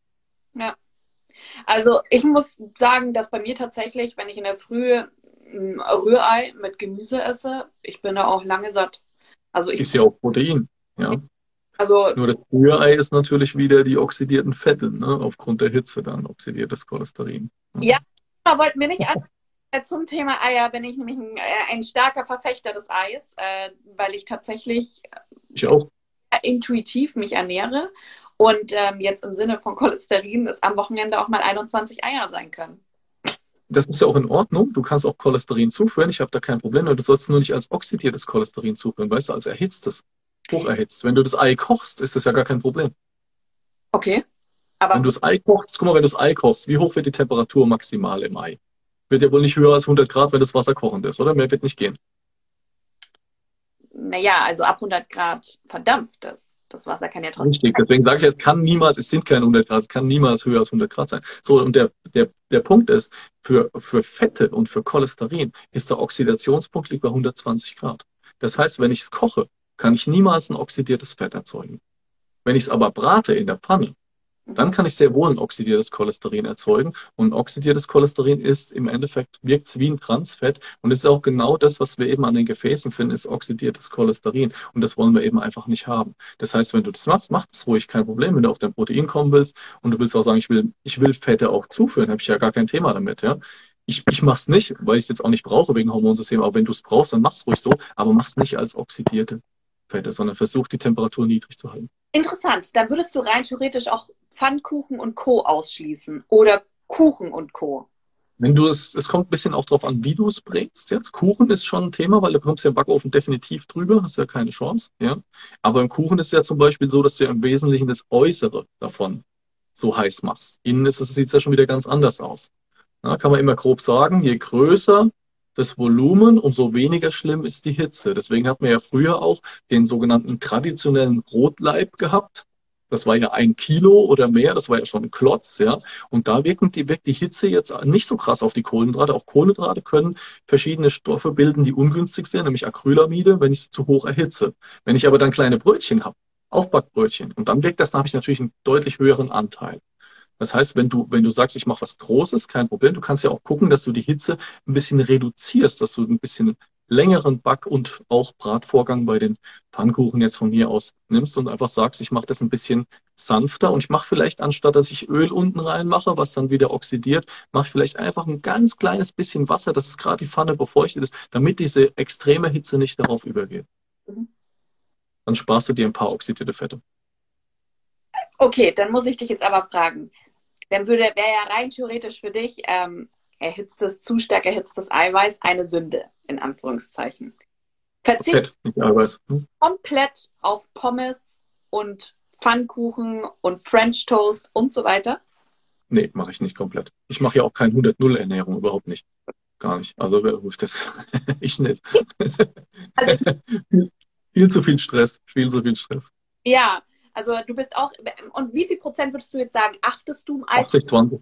Ja. Also ich muss sagen, dass bei mir tatsächlich, wenn ich in der Früh ein Rührei mit Gemüse esse, ich bin da auch lange satt. Also ich ist ja auch Protein, ja. Also, Nur das Rührei ist natürlich wieder die oxidierten Fette, ne? aufgrund der Hitze dann, oxidiertes Cholesterin. Ja, ja wollten wir nicht an äh, zum Thema Eier bin ich nämlich ein, äh, ein starker Verfechter des Eis, äh, weil ich tatsächlich ich auch. intuitiv mich ernähre. Und ähm, jetzt im Sinne von Cholesterin ist am Wochenende auch mal 21 Eier sein können. Das ist ja auch in Ordnung. Du kannst auch Cholesterin zuführen. Ich habe da kein Problem. Du sollst nur nicht als oxidiertes Cholesterin zuführen, weißt du, als erhitztes, hocherhitzt. Wenn du das Ei kochst, ist das ja gar kein Problem. Okay. Aber wenn du das Ei kochst, guck mal, wenn du das Ei kochst, wie hoch wird die Temperatur maximal im Ei? Wird ja wohl nicht höher als 100 Grad, wenn das Wasser kochend ist, oder? Mehr wird nicht gehen. Naja, also ab 100 Grad verdampft das. Das Wasser kann ja trotzdem. Richtig, deswegen sage ich, es kann niemals, es sind keine 100 Grad, es kann niemals höher als 100 Grad sein. So, und der, der, der Punkt ist, für, für Fette und für Cholesterin ist der Oxidationspunkt liegt bei 120 Grad. Das heißt, wenn ich es koche, kann ich niemals ein oxidiertes Fett erzeugen. Wenn ich es aber brate in der Pfanne, dann kann ich sehr wohl ein oxidiertes Cholesterin erzeugen. Und oxidiertes Cholesterin ist im Endeffekt, wirkt wie ein Transfett. Und ist auch genau das, was wir eben an den Gefäßen finden, ist oxidiertes Cholesterin. Und das wollen wir eben einfach nicht haben. Das heißt, wenn du das machst, mach das ruhig, kein Problem. Wenn du auf dein Protein kommen willst und du willst auch sagen, ich will, ich will Fette auch zuführen, habe ich ja gar kein Thema damit, ja. Ich, ich mache es nicht, weil ich es jetzt auch nicht brauche wegen Hormonsystem. Aber wenn du es brauchst, dann mach es ruhig so. Aber mach es nicht als oxidierte Fette, sondern versuch die Temperatur niedrig zu halten. Interessant. Dann würdest du rein theoretisch auch Pfannkuchen und Co. ausschließen oder Kuchen und Co. Wenn du es, es kommt ein bisschen auch darauf an, wie du es bringst. Jetzt Kuchen ist schon ein Thema, weil du bekommst ja im Backofen definitiv drüber, hast ja keine Chance. Ja, aber im Kuchen ist ja zum Beispiel so, dass du ja im Wesentlichen das Äußere davon so heiß machst. Innen ist es sieht es ja schon wieder ganz anders aus. Ja, kann man immer grob sagen, je größer das Volumen, umso weniger schlimm ist die Hitze. Deswegen hat man ja früher auch den sogenannten traditionellen Rotleib gehabt. Das war ja ein Kilo oder mehr, das war ja schon ein Klotz, ja. Und da wirkt die, wirkt die Hitze jetzt nicht so krass auf die Kohlenhydrate. Auch Kohlenhydrate können verschiedene Stoffe bilden, die ungünstig sind, nämlich Acrylamide, wenn ich sie zu hoch erhitze. Wenn ich aber dann kleine Brötchen habe, Aufbackbrötchen, und dann wirkt das, dann habe ich natürlich einen deutlich höheren Anteil. Das heißt, wenn du, wenn du sagst, ich mache was Großes, kein Problem, du kannst ja auch gucken, dass du die Hitze ein bisschen reduzierst, dass du ein bisschen längeren Back- und auch Bratvorgang bei den Pfannkuchen jetzt von mir aus nimmst und einfach sagst, ich mache das ein bisschen sanfter und ich mache vielleicht, anstatt dass ich Öl unten reinmache, was dann wieder oxidiert, mache ich vielleicht einfach ein ganz kleines bisschen Wasser, dass es gerade die Pfanne befeuchtet ist, damit diese extreme Hitze nicht darauf übergeht. Mhm. Dann sparst du dir ein paar oxidierte Fette. Okay, dann muss ich dich jetzt aber fragen dann würde, wäre ja rein theoretisch für dich ähm, erhitztes, zu stark erhitztes Eiweiß eine Sünde, in Anführungszeichen. Verzicht Eiweiß. Hm? komplett auf Pommes und Pfannkuchen und French Toast und so weiter? Nee, mache ich nicht komplett. Ich mache ja auch kein 100-0 Ernährung, überhaupt nicht. Gar nicht. Also das, ich nicht. Also, viel zu viel Stress, viel zu viel Stress. Ja, also du bist auch, und wie viel Prozent würdest du jetzt sagen, achtest du im Alltag? 80, 20.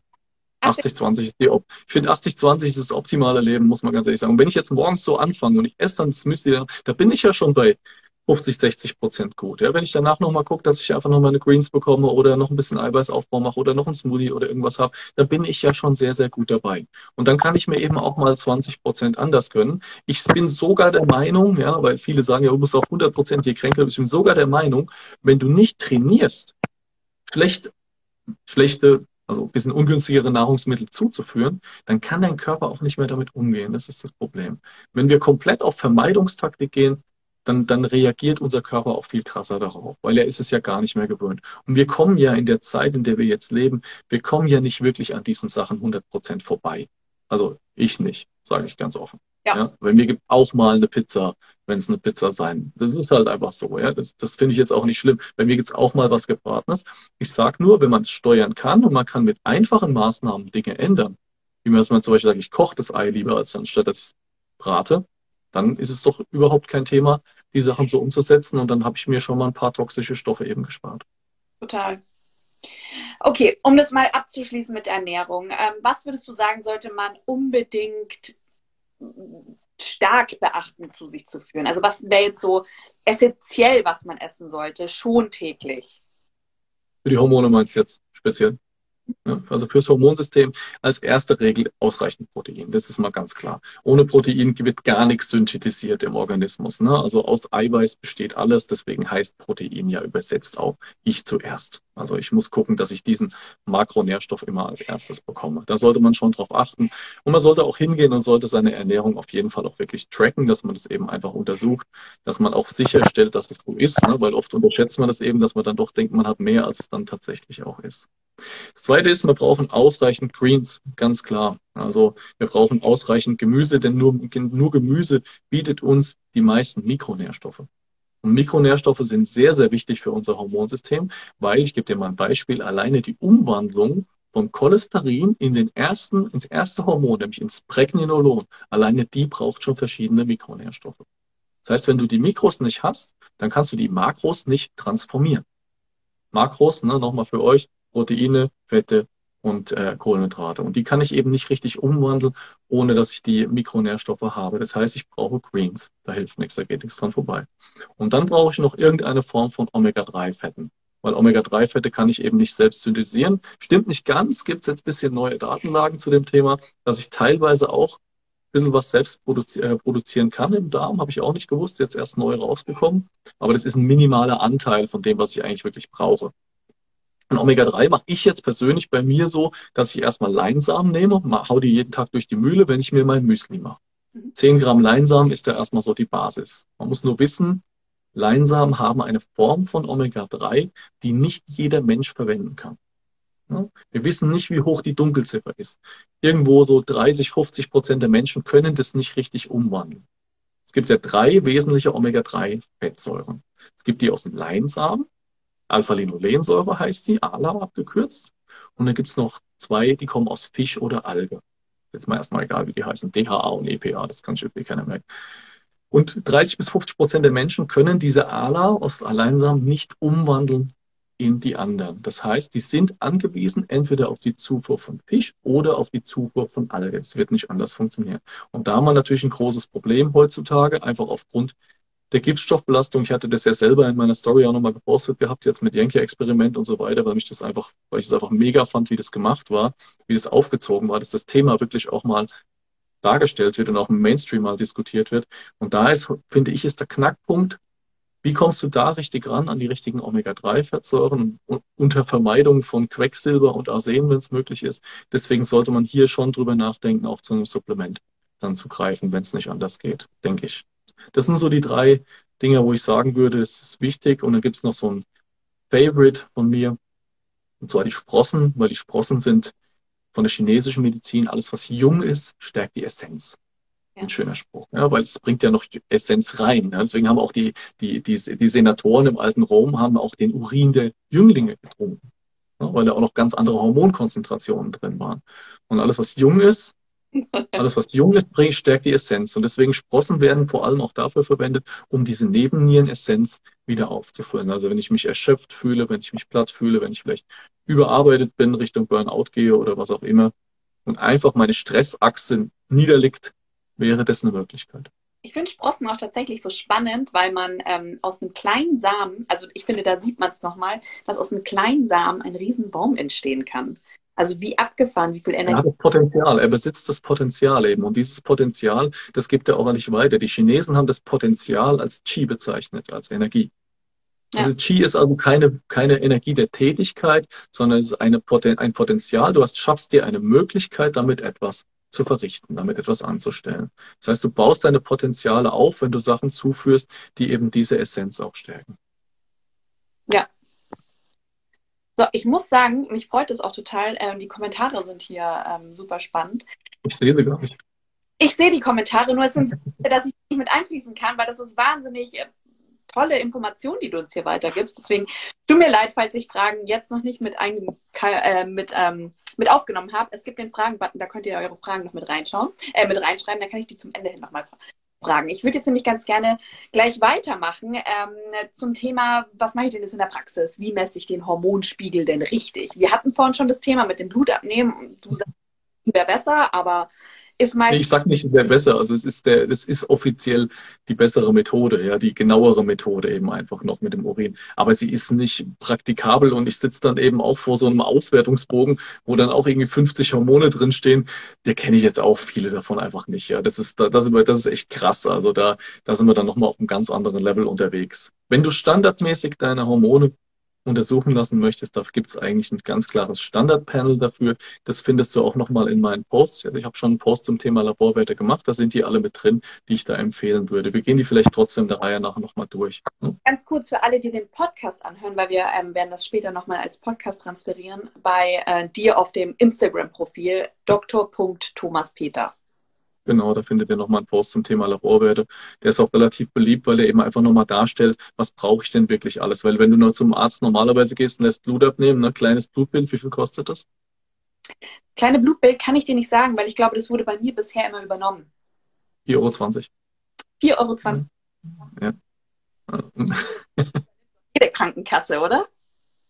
80, 20 ist die, ich finde 80, 20 ist das optimale Leben, muss man ganz ehrlich sagen. Und wenn ich jetzt morgens so anfange und ich esse dann das Müsli, da bin ich ja schon bei 50, 60 Prozent gut. Ja, wenn ich danach nochmal gucke, dass ich einfach nochmal eine Greens bekomme oder noch ein bisschen Eiweißaufbau mache oder noch ein Smoothie oder irgendwas habe, dann bin ich ja schon sehr, sehr gut dabei. Und dann kann ich mir eben auch mal 20 Prozent anders gönnen. Ich bin sogar der Meinung, ja, weil viele sagen ja, du musst auf 100 Prozent je kränker, ich bin sogar der Meinung, wenn du nicht trainierst, schlecht, schlechte also ein bisschen ungünstigere Nahrungsmittel zuzuführen, dann kann dein Körper auch nicht mehr damit umgehen. Das ist das Problem. Wenn wir komplett auf Vermeidungstaktik gehen, dann, dann reagiert unser Körper auch viel krasser darauf, weil er ist es ja gar nicht mehr gewöhnt. Und wir kommen ja in der Zeit, in der wir jetzt leben, wir kommen ja nicht wirklich an diesen Sachen 100 Prozent vorbei. Also ich nicht, sage ich ganz offen. Ja. ja. Bei mir gibt auch mal eine Pizza, wenn es eine Pizza sein. Das ist halt einfach so, ja. Das, das finde ich jetzt auch nicht schlimm. Bei mir gibt es auch mal was Gebratenes. Ich sage nur, wenn man es steuern kann und man kann mit einfachen Maßnahmen Dinge ändern, wie man zum Beispiel sagt, ich koche das Ei lieber, als anstatt das brate, dann ist es doch überhaupt kein Thema, die Sachen so umzusetzen und dann habe ich mir schon mal ein paar toxische Stoffe eben gespart. Total. Okay, um das mal abzuschließen mit Ernährung. Ähm, was würdest du sagen, sollte man unbedingt stark beachten, zu sich zu führen? Also was wäre jetzt so essentiell, was man essen sollte, schon täglich? Für die Hormone meinst du jetzt speziell? Also fürs Hormonsystem als erste Regel ausreichend Protein. Das ist mal ganz klar. Ohne Protein wird gar nichts synthetisiert im Organismus. Ne? Also aus Eiweiß besteht alles. Deswegen heißt Protein ja übersetzt auch ich zuerst. Also ich muss gucken, dass ich diesen Makronährstoff immer als erstes bekomme. Da sollte man schon drauf achten. Und man sollte auch hingehen und sollte seine Ernährung auf jeden Fall auch wirklich tracken, dass man das eben einfach untersucht, dass man auch sicherstellt, dass es so ist. Ne? Weil oft unterschätzt man das eben, dass man dann doch denkt, man hat mehr, als es dann tatsächlich auch ist. Das zweite ist, wir brauchen ausreichend Greens, ganz klar. Also wir brauchen ausreichend Gemüse, denn nur, nur Gemüse bietet uns die meisten Mikronährstoffe. Und Mikronährstoffe sind sehr, sehr wichtig für unser Hormonsystem, weil, ich gebe dir mal ein Beispiel, alleine die Umwandlung von Cholesterin in den ersten, ins erste Hormon, nämlich ins Pregnenolon, alleine die braucht schon verschiedene Mikronährstoffe. Das heißt, wenn du die Mikros nicht hast, dann kannst du die Makros nicht transformieren. Makros, ne, nochmal für euch, Proteine, Fette und äh, Kohlenhydrate. Und die kann ich eben nicht richtig umwandeln, ohne dass ich die Mikronährstoffe habe. Das heißt, ich brauche Greens. Da hilft nichts, da geht nichts dran vorbei. Und dann brauche ich noch irgendeine Form von Omega-3-Fetten. Weil Omega-3-Fette kann ich eben nicht selbst synthetisieren. Stimmt nicht ganz, gibt es jetzt ein bisschen neue Datenlagen zu dem Thema, dass ich teilweise auch ein bisschen was selbst produzi äh, produzieren kann im Darm, habe ich auch nicht gewusst, jetzt erst neu rausgekommen. Aber das ist ein minimaler Anteil von dem, was ich eigentlich wirklich brauche. Und Omega-3 mache ich jetzt persönlich bei mir so, dass ich erstmal Leinsamen nehme, hau die jeden Tag durch die Mühle, wenn ich mir mein Müsli mache. 10 mhm. Gramm Leinsamen ist ja erstmal so die Basis. Man muss nur wissen, Leinsamen haben eine Form von Omega-3, die nicht jeder Mensch verwenden kann. Wir wissen nicht, wie hoch die Dunkelziffer ist. Irgendwo so 30, 50 Prozent der Menschen können das nicht richtig umwandeln. Es gibt ja drei wesentliche Omega-3-Fettsäuren. Es gibt die aus dem Leinsamen, Alpha-Linolensäure heißt die, ALA abgekürzt. Und dann gibt es noch zwei, die kommen aus Fisch oder Alge. Jetzt mal erstmal egal, wie die heißen, DHA und EPA, das kann schriftlich keiner merken. Und 30 bis 50 Prozent der Menschen können diese ALA aus Alleinsamen nicht umwandeln in die anderen. Das heißt, die sind angewiesen entweder auf die Zufuhr von Fisch oder auf die Zufuhr von Alge. Es wird nicht anders funktionieren. Und da haben wir natürlich ein großes Problem heutzutage, einfach aufgrund der Giftstoffbelastung. Ich hatte das ja selber in meiner Story auch nochmal gepostet gehabt, jetzt mit Yankee-Experiment und so weiter, weil mich das einfach, weil ich es einfach mega fand, wie das gemacht war, wie das aufgezogen war, dass das Thema wirklich auch mal dargestellt wird und auch im Mainstream mal diskutiert wird. Und da ist, finde ich, ist der Knackpunkt, wie kommst du da richtig ran an die richtigen Omega-3-Fettsäuren unter Vermeidung von Quecksilber und Arsen, wenn es möglich ist? Deswegen sollte man hier schon drüber nachdenken, auch zu einem Supplement dann zu greifen, wenn es nicht anders geht, denke ich. Das sind so die drei Dinge, wo ich sagen würde, es ist wichtig. Und dann gibt es noch so ein Favorite von mir, und zwar die Sprossen, weil die Sprossen sind von der chinesischen Medizin, alles was jung ist, stärkt die Essenz. Ja. Ein schöner Spruch, ja, weil es bringt ja noch Essenz rein. Ja. Deswegen haben auch die, die, die, die Senatoren im alten Rom haben auch den Urin der Jünglinge getrunken, ja, weil da auch noch ganz andere Hormonkonzentrationen drin waren. Und alles, was jung ist, alles, was jung ist, bringt, stärkt die Essenz. Und deswegen Sprossen werden vor allem auch dafür verwendet, um diese Nebennierenessenz wieder aufzufüllen. Also wenn ich mich erschöpft fühle, wenn ich mich platt fühle, wenn ich vielleicht überarbeitet bin, Richtung Burnout gehe oder was auch immer und einfach meine Stressachse niederliegt, wäre das eine Möglichkeit. Ich finde Sprossen auch tatsächlich so spannend, weil man ähm, aus einem kleinen Samen, also ich finde, da sieht man es nochmal, dass aus einem kleinen Samen ein Riesenbaum entstehen kann. Also wie abgefahren, wie viel Energie. Ja, das Potenzial. Er besitzt das Potenzial eben. Und dieses Potenzial, das gibt er auch nicht weiter. Die Chinesen haben das Potenzial als Qi bezeichnet, als Energie. Ja. Also Qi ist also keine, keine Energie der Tätigkeit, sondern es ist eine, ein Potenzial. Du hast, schaffst dir eine Möglichkeit, damit etwas zu verrichten, damit etwas anzustellen. Das heißt, du baust deine Potenziale auf, wenn du Sachen zuführst, die eben diese Essenz auch stärken. Ja, so, ich muss sagen, mich freut es auch total. Ähm, die Kommentare sind hier ähm, super spannend. Ich sehe sie gar nicht. Ich sehe die Kommentare, nur es sind, dass ich nicht mit einfließen kann, weil das ist wahnsinnig äh, tolle Information, die du uns hier weitergibst. Deswegen tut mir leid, falls ich Fragen jetzt noch nicht mit, ein, äh, mit, ähm, mit aufgenommen habe. Es gibt den Fragen-Button, da könnt ihr eure Fragen noch mit reinschauen, äh, mit reinschreiben, dann kann ich die zum Ende hin nochmal Fragen. Ich würde jetzt nämlich ganz gerne gleich weitermachen ähm, zum Thema, was mache ich denn jetzt in der Praxis? Wie messe ich den Hormonspiegel denn richtig? Wir hatten vorhin schon das Thema mit dem Blutabnehmen. Du sagst, wäre besser, aber ist meistens. Ich sage nicht, es wäre besser. Also es ist der, das ist offiziell die bessere Methode, ja, die genauere Methode eben einfach noch mit dem Urin. Aber sie ist nicht praktikabel und ich sitze dann eben auch vor so einem Auswertungsbogen, wo dann auch irgendwie 50 Hormone drinstehen. Der kenne ich jetzt auch viele davon einfach nicht. Ja, das ist, das ist, das ist echt krass. Also da, da sind wir dann nochmal auf einem ganz anderen Level unterwegs. Wenn du standardmäßig deine Hormone untersuchen lassen möchtest, da gibt es eigentlich ein ganz klares Standardpanel dafür. Das findest du auch nochmal in meinen Posts. Also ich habe schon einen Post zum Thema Laborwerte gemacht. Da sind die alle mit drin, die ich da empfehlen würde. Wir gehen die vielleicht trotzdem der Reihe nach nochmal durch. Hm? Ganz kurz für alle, die den Podcast anhören, weil wir ähm, werden das später nochmal als Podcast transferieren, bei äh, dir auf dem Instagram-Profil dr.thomaspeter. Genau, da findet ihr nochmal einen Post zum Thema Laborwerte. Der ist auch relativ beliebt, weil er eben einfach nochmal darstellt, was brauche ich denn wirklich alles. Weil wenn du nur zum Arzt normalerweise gehst und lässt Blut abnehmen, ein ne, kleines Blutbild, wie viel kostet das? Kleine Blutbild kann ich dir nicht sagen, weil ich glaube, das wurde bei mir bisher immer übernommen. 4,20 Euro. 4,20 Euro. Ja. Jede Krankenkasse, oder?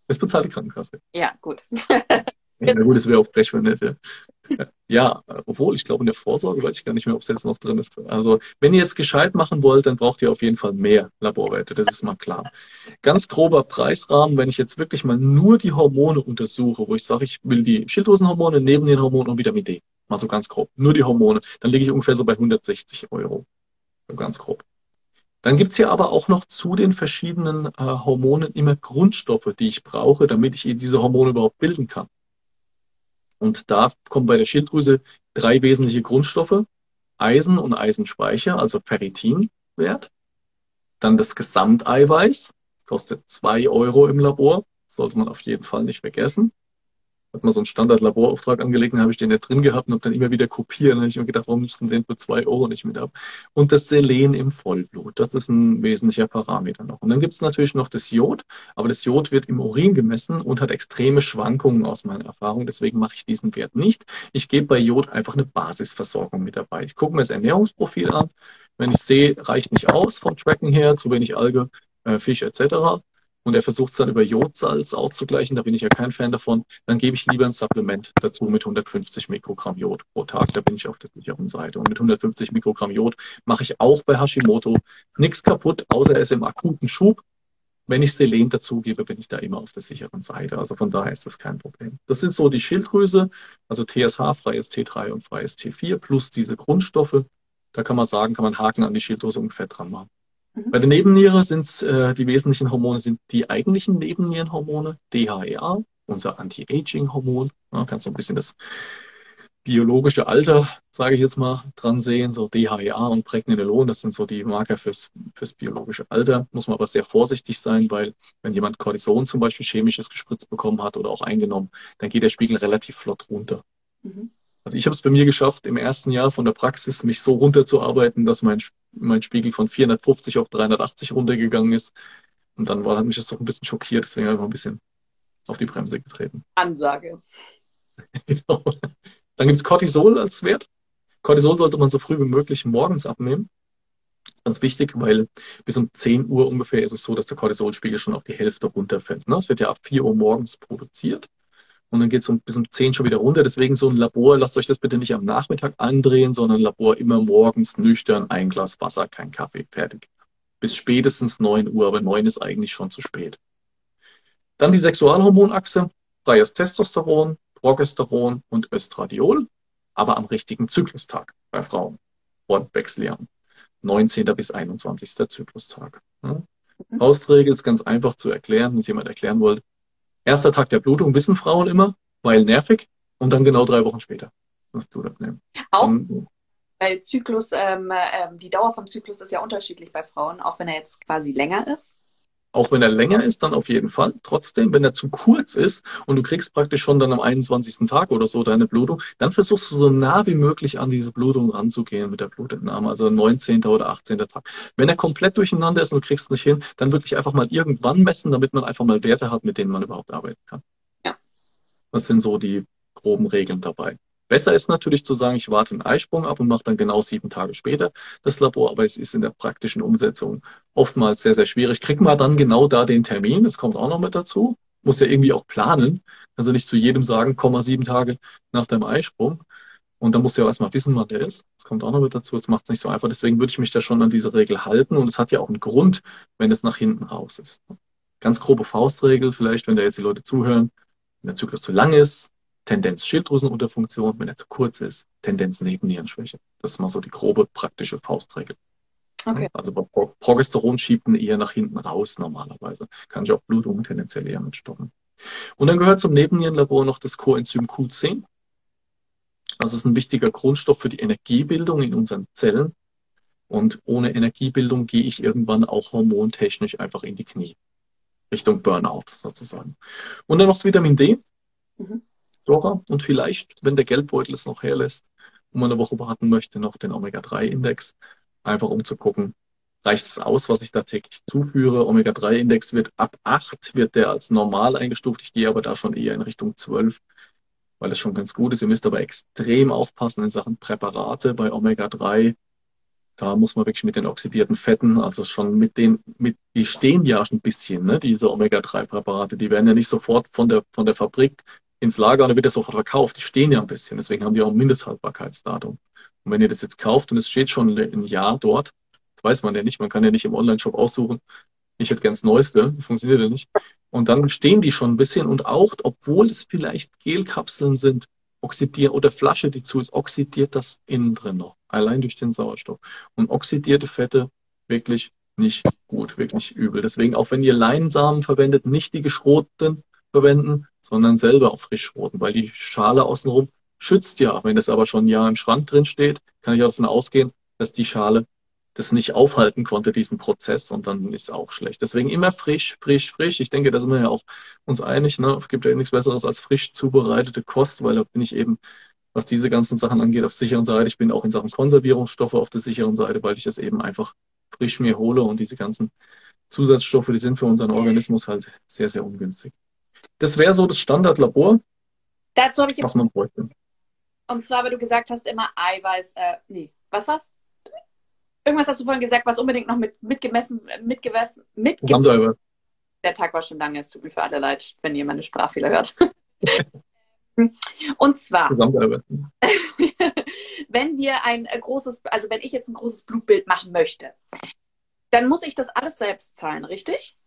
Das bezahlt die Krankenkasse. Ja, gut. Ja, gut, das wäre auch frech, wenn nicht. Ja, obwohl, ich glaube, in der Vorsorge weiß ich gar nicht mehr, ob es jetzt noch drin ist. Also, wenn ihr jetzt gescheit machen wollt, dann braucht ihr auf jeden Fall mehr Laborwerte, das ist mal klar. Ganz grober Preisrahmen, wenn ich jetzt wirklich mal nur die Hormone untersuche, wo ich sage, ich will die Schilddrüsenhormone, neben den Hormonen und Vitamin D, mal so ganz grob, nur die Hormone, dann liege ich ungefähr so bei 160 Euro. So ganz grob. Dann gibt's hier aber auch noch zu den verschiedenen äh, Hormonen immer Grundstoffe, die ich brauche, damit ich diese Hormone überhaupt bilden kann. Und da kommen bei der Schilddrüse drei wesentliche Grundstoffe. Eisen und Eisenspeicher, also Ferritinwert. Dann das Gesamteiweiß, kostet zwei Euro im Labor, sollte man auf jeden Fall nicht vergessen. Hat mal so einen Standard-Laborauftrag angelegt, dann habe ich den da drin gehabt und habe dann immer wieder kopiert. Dann habe ich mir gedacht, warum nimmst du den für zwei Euro nicht mit ab? Und das Selen im Vollblut, das ist ein wesentlicher Parameter noch. Und dann gibt es natürlich noch das Jod, aber das Jod wird im Urin gemessen und hat extreme Schwankungen aus meiner Erfahrung. Deswegen mache ich diesen Wert nicht. Ich gebe bei Jod einfach eine Basisversorgung mit dabei. Ich gucke mir das Ernährungsprofil an. Wenn ich sehe, reicht nicht aus vom Tracken her, zu wenig Alge, äh, Fisch etc., und er versucht es dann über Jodsalz auszugleichen, da bin ich ja kein Fan davon, dann gebe ich lieber ein Supplement dazu mit 150 Mikrogramm Jod pro Tag. Da bin ich auf der sicheren Seite. Und mit 150 Mikrogramm Jod mache ich auch bei Hashimoto nichts kaputt, außer er ist im akuten Schub. Wenn ich Selen dazugebe, bin ich da immer auf der sicheren Seite. Also von daher ist das kein Problem. Das sind so die Schilddrüse, also TSH, freies T3 und freies T4 plus diese Grundstoffe. Da kann man sagen, kann man Haken an die Schilddrüse ungefähr dran machen. Bei der Nebenniere sind äh, die wesentlichen Hormone sind die eigentlichen Nebennierenhormone, DHEA, unser Anti-Aging-Hormon. Ja, kannst du ein bisschen das biologische Alter, sage ich jetzt mal, dran sehen. So DHEA und Pregnenolon, das sind so die Marker fürs, fürs biologische Alter. Muss man aber sehr vorsichtig sein, weil wenn jemand Cortison zum Beispiel chemisches gespritzt bekommen hat oder auch eingenommen, dann geht der Spiegel relativ flott runter. Mhm. Also ich habe es bei mir geschafft, im ersten Jahr von der Praxis mich so runterzuarbeiten, dass mein, mein Spiegel von 450 auf 380 runtergegangen ist. Und dann war, hat mich das doch ein bisschen schockiert, deswegen habe ich ein bisschen auf die Bremse getreten. Ansage. genau. Dann gibt es Cortisol als Wert. Cortisol sollte man so früh wie möglich morgens abnehmen. Ganz wichtig, weil bis um 10 Uhr ungefähr ist es so, dass der Cortisolspiegel schon auf die Hälfte runterfällt. Ne? Es wird ja ab 4 Uhr morgens produziert und dann geht es um, bis um 10 schon wieder runter. Deswegen so ein Labor, lasst euch das bitte nicht am Nachmittag andrehen, sondern Labor immer morgens nüchtern, ein Glas Wasser, kein Kaffee, fertig. Bis spätestens 9 Uhr, aber 9 ist eigentlich schon zu spät. Dann die Sexualhormonachse, freies Testosteron, Progesteron und Östradiol, aber am richtigen Zyklustag bei Frauen. Wortwechseljahren. 19. bis 21. Zyklustag. Ja. Mhm. Faustregel ist ganz einfach zu erklären, wenn es jemand erklären wollte. Erster Tag der Blutung wissen Frauen immer, weil nervig, und dann genau drei Wochen später das Blut abnehmen. Auch, um, weil Zyklus, ähm, ähm, die Dauer vom Zyklus ist ja unterschiedlich bei Frauen, auch wenn er jetzt quasi länger ist. Auch wenn er länger ist, dann auf jeden Fall. Trotzdem, wenn er zu kurz ist und du kriegst praktisch schon dann am 21. Tag oder so deine Blutung, dann versuchst du so nah wie möglich an diese Blutung ranzugehen mit der Blutentnahme, also 19. oder 18. Tag. Wenn er komplett durcheinander ist und du kriegst nicht hin, dann wirklich einfach mal irgendwann messen, damit man einfach mal Werte hat, mit denen man überhaupt arbeiten kann. Ja. Das sind so die groben Regeln dabei. Besser ist natürlich zu sagen, ich warte einen Eisprung ab und mache dann genau sieben Tage später das Labor, aber es ist in der praktischen Umsetzung oftmals sehr, sehr schwierig. Kriegt man dann genau da den Termin, das kommt auch noch mit dazu, muss ja irgendwie auch planen. Also nicht zu jedem sagen, komm mal sieben Tage nach dem Eisprung. Und dann muss ja auch erstmal wissen, wann der ist. Das kommt auch noch mit dazu. Das macht es nicht so einfach. Deswegen würde ich mich da schon an diese Regel halten. Und es hat ja auch einen Grund, wenn es nach hinten raus ist. Ganz grobe Faustregel, vielleicht, wenn da jetzt die Leute zuhören, wenn der Zyklus zu lang ist, Tendenz Schilddrüsenunterfunktion, wenn er zu kurz ist, Tendenz Nebennierenschwäche. Das ist mal so die grobe praktische Faustregel. Okay. Also Progesteron schiebt ihn eher nach hinten raus normalerweise. Kann ich auch Blutungen tendenziell eher mit stoppen. Und dann gehört zum Nebennierenlabor noch das Coenzym Q10. Das ist ein wichtiger Grundstoff für die Energiebildung in unseren Zellen. Und ohne Energiebildung gehe ich irgendwann auch hormontechnisch einfach in die Knie. Richtung Burnout sozusagen. Und dann noch das Vitamin D. Mhm. Dora und vielleicht, wenn der Geldbeutel es noch herlässt, und man eine Woche warten möchte, noch den Omega-3-Index, einfach um zu gucken, reicht es aus, was ich da täglich zuführe. Omega-3-Index wird ab 8, wird der als normal eingestuft. Ich gehe aber da schon eher in Richtung 12, weil es schon ganz gut ist. Ihr müsst aber extrem aufpassen in Sachen Präparate bei Omega-3. Da muss man wirklich mit den oxidierten Fetten, also schon mit den, mit, die stehen ja schon ein bisschen, ne, diese Omega-3-Präparate. Die werden ja nicht sofort von der, von der Fabrik ins Lager und dann wird das sofort verkauft. Die stehen ja ein bisschen, deswegen haben die auch ein Mindesthaltbarkeitsdatum. Und wenn ihr das jetzt kauft und es steht schon ein Jahr dort, das weiß man ja nicht, man kann ja nicht im Online-Shop aussuchen, ich hätte ganz Neueste, funktioniert ja nicht. Und dann stehen die schon ein bisschen und auch, obwohl es vielleicht Gelkapseln sind, oxidiert oder Flasche, die zu ist, oxidiert das innen drin noch, allein durch den Sauerstoff. Und oxidierte Fette wirklich nicht gut, wirklich übel. Deswegen auch wenn ihr Leinsamen verwendet, nicht die geschroteten, verwenden, sondern selber auf Frischroten, weil die Schale außenrum schützt ja. Wenn das aber schon ein Jahr im Schrank drin steht, kann ich auch davon ausgehen, dass die Schale das nicht aufhalten konnte, diesen Prozess, und dann ist es auch schlecht. Deswegen immer frisch, frisch, frisch. Ich denke, da sind wir ja auch uns einig, ne? Es gibt ja nichts Besseres als frisch zubereitete Kost, weil da bin ich eben, was diese ganzen Sachen angeht, auf sicheren Seite. Ich bin auch in Sachen Konservierungsstoffe auf der sicheren Seite, weil ich das eben einfach frisch mir hole und diese ganzen Zusatzstoffe, die sind für unseren Organismus halt sehr, sehr ungünstig. Das wäre so das Standardlabor, Dazu habe ich was man bräuchte. Und zwar, weil du gesagt hast, immer Eiweiß, äh, nee, was war's? Irgendwas hast du vorhin gesagt, was unbedingt noch mit, mitgemessen, mitgemessen, mitgemessen. Der Tag war schon lange, es tut mir für alle leid, wenn ihr meine Sprachfehler hört. Und zwar, wenn wir ein äh, großes, also wenn ich jetzt ein großes Blutbild machen möchte, dann muss ich das alles selbst zahlen, richtig?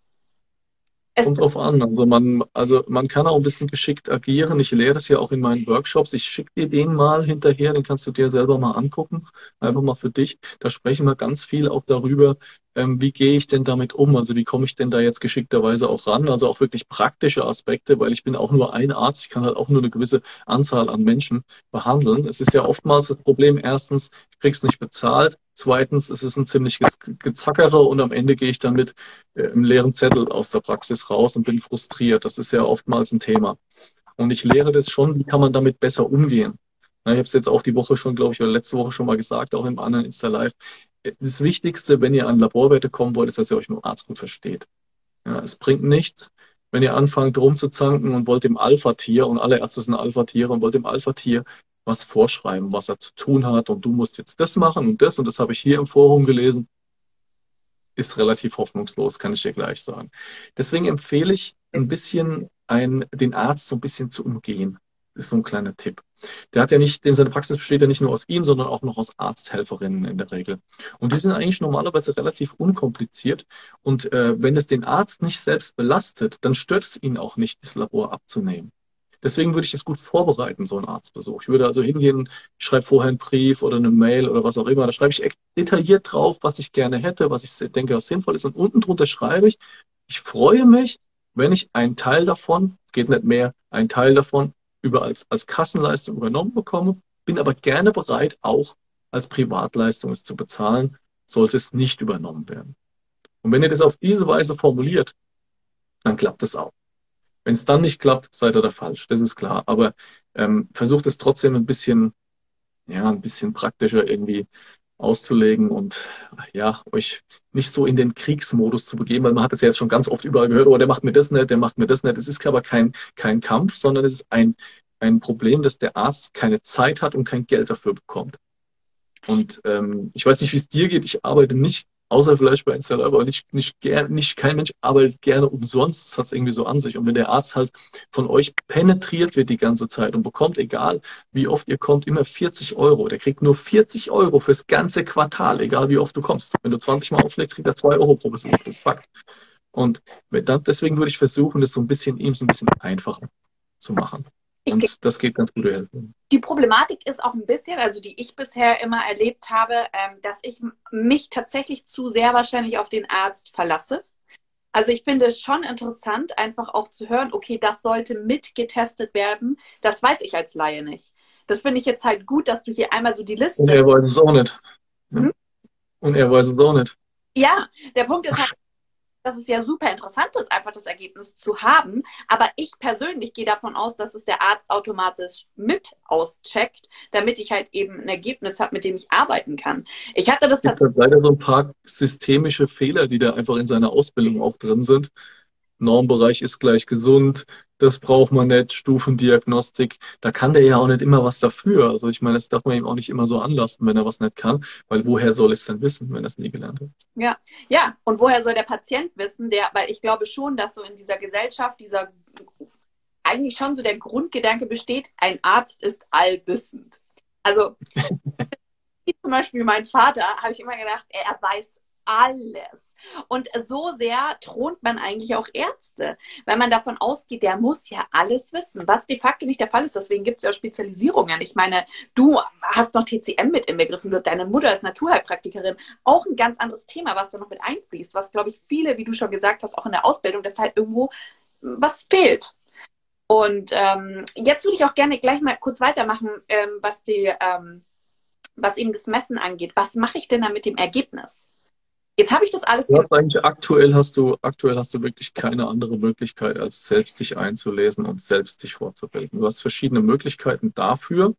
Es Kommt drauf an. Also man, also man kann auch ein bisschen geschickt agieren. Ich lehre das ja auch in meinen Workshops. Ich schicke dir den mal hinterher, den kannst du dir selber mal angucken. Einfach mal für dich. Da sprechen wir ganz viel auch darüber, ähm, wie gehe ich denn damit um? Also wie komme ich denn da jetzt geschickterweise auch ran? Also auch wirklich praktische Aspekte, weil ich bin auch nur ein Arzt. Ich kann halt auch nur eine gewisse Anzahl an Menschen behandeln. Es ist ja oftmals das Problem, erstens, ich krieg's nicht bezahlt. Zweitens, es ist ein ziemliches Gezackere und am Ende gehe ich dann mit äh, einem leeren Zettel aus der Praxis raus und bin frustriert. Das ist ja oftmals ein Thema. Und ich lehre das schon, wie kann man damit besser umgehen. Ich habe es jetzt auch die Woche schon, glaube ich, oder letzte Woche schon mal gesagt, auch im anderen Insta Live. Das Wichtigste, wenn ihr an Laborwerte kommen wollt, ist, dass ihr euch mit dem Arzt gut versteht. Ja, es bringt nichts, wenn ihr anfangt rumzuzanken und wollt dem Alpha-Tier, und alle Ärzte sind Alpha-Tiere, und wollt dem Alpha-Tier was vorschreiben, was er zu tun hat und du musst jetzt das machen und das und das habe ich hier im Forum gelesen, ist relativ hoffnungslos, kann ich dir gleich sagen. Deswegen empfehle ich ein bisschen ein, den Arzt so ein bisschen zu umgehen. Ist so ein kleiner Tipp. Der hat ja nicht, dem seine Praxis besteht ja nicht nur aus ihm, sondern auch noch aus Arzthelferinnen in der Regel. Und die sind eigentlich normalerweise relativ unkompliziert. Und äh, wenn es den Arzt nicht selbst belastet, dann stört es ihn auch nicht, das Labor abzunehmen. Deswegen würde ich das gut vorbereiten, so einen Arztbesuch. Ich würde also hingehen, ich schreibe vorher einen Brief oder eine Mail oder was auch immer. Da schreibe ich echt detailliert drauf, was ich gerne hätte, was ich denke, was sinnvoll ist. Und unten drunter schreibe ich, ich freue mich, wenn ich einen Teil davon, es geht nicht mehr, einen Teil davon über als, als Kassenleistung übernommen bekomme, bin aber gerne bereit, auch als Privatleistung es zu bezahlen, sollte es nicht übernommen werden. Und wenn ihr das auf diese Weise formuliert, dann klappt es auch. Wenn es dann nicht klappt, seid ihr da falsch, das ist klar. Aber ähm, versucht es trotzdem ein bisschen, ja, ein bisschen praktischer irgendwie auszulegen und ja, euch nicht so in den Kriegsmodus zu begeben, weil man hat es ja jetzt schon ganz oft überall gehört, oh, der macht mir das nicht, der macht mir das nicht. Es ist aber kein, kein Kampf, sondern es ist ein, ein Problem, dass der Arzt keine Zeit hat und kein Geld dafür bekommt. Und ähm, ich weiß nicht, wie es dir geht. Ich arbeite nicht außer vielleicht bei Installer, aber nicht, nicht, gern, nicht kein Mensch arbeitet gerne umsonst. Das hat es irgendwie so an sich. Und wenn der Arzt halt von euch penetriert wird die ganze Zeit und bekommt, egal wie oft ihr kommt, immer 40 Euro. Der kriegt nur 40 Euro fürs ganze Quartal, egal wie oft du kommst. Wenn du 20 Mal auflegst, kriegt er 2 Euro pro Besuch. Das ist Fakt. Und deswegen würde ich versuchen, das so ein bisschen ihm so ein bisschen einfacher zu machen. Und das geht ganz gut. Die Problematik ist auch ein bisschen, also die ich bisher immer erlebt habe, ähm, dass ich mich tatsächlich zu sehr wahrscheinlich auf den Arzt verlasse. Also ich finde es schon interessant, einfach auch zu hören, okay, das sollte mitgetestet werden. Das weiß ich als Laie nicht. Das finde ich jetzt halt gut, dass du hier einmal so die Liste. Und er weiß es auch nicht. Hm? Und er weiß es auch nicht. Ja, der Punkt ist halt, dass es ja super interessant ist, einfach das Ergebnis zu haben. Aber ich persönlich gehe davon aus, dass es der Arzt automatisch mit auscheckt, damit ich halt eben ein Ergebnis habe, mit dem ich arbeiten kann. Ich hatte das. Es gibt leider so ein paar systemische Fehler, die da einfach in seiner Ausbildung auch drin sind. Normbereich ist gleich gesund, das braucht man nicht, Stufendiagnostik, da kann der ja auch nicht immer was dafür. Also ich meine, das darf man ihm auch nicht immer so anlassen, wenn er was nicht kann, weil woher soll es denn wissen, wenn er es nie gelernt hat? Ja, ja, und woher soll der Patient wissen, der, weil ich glaube schon, dass so in dieser Gesellschaft dieser eigentlich schon so der Grundgedanke besteht, ein Arzt ist allwissend. Also zum Beispiel mein Vater, habe ich immer gedacht, er weiß alles. Und so sehr thront man eigentlich auch Ärzte, weil man davon ausgeht, der muss ja alles wissen, was de facto nicht der Fall ist. Deswegen gibt es ja auch Spezialisierungen. Ich meine, du hast noch TCM mit inbegriffen, deine Mutter ist Naturheilpraktikerin. Auch ein ganz anderes Thema, was da noch mit einfließt, was, glaube ich, viele, wie du schon gesagt hast, auch in der Ausbildung, dass halt irgendwo was fehlt. Und ähm, jetzt würde ich auch gerne gleich mal kurz weitermachen, ähm, was die ähm, was eben das Messen angeht, was mache ich denn da mit dem Ergebnis? Jetzt habe ich das alles. Ja, eigentlich aktuell hast du aktuell hast du wirklich keine andere Möglichkeit, als selbst dich einzulesen und selbst dich fortzubilden. Du hast verschiedene Möglichkeiten dafür.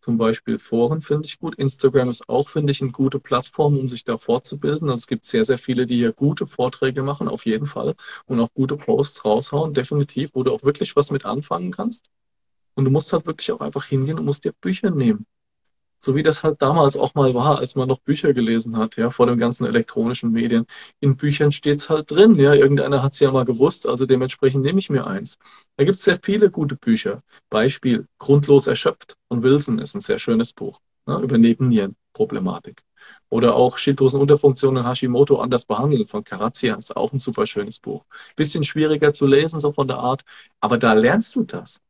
Zum Beispiel Foren finde ich gut. Instagram ist auch, finde ich, eine gute Plattform, um sich da fortzubilden. Also es gibt sehr, sehr viele, die hier gute Vorträge machen, auf jeden Fall. Und auch gute Posts raushauen, definitiv, wo du auch wirklich was mit anfangen kannst. Und du musst halt wirklich auch einfach hingehen und musst dir Bücher nehmen so wie das halt damals auch mal war, als man noch Bücher gelesen hat, ja, vor den ganzen elektronischen Medien. In Büchern steht's halt drin, ja, irgendeiner hat's ja mal gewusst, also dementsprechend nehme ich mir eins. Da gibt's sehr viele gute Bücher. Beispiel, Grundlos erschöpft von Wilson ist ein sehr schönes Buch, ne, über Nebennierenproblematik. Oder auch Schilddrüsenunterfunktion und Hashimoto anders behandeln von Karazia ist auch ein super schönes Buch. Bisschen schwieriger zu lesen, so von der Art, aber da lernst du das.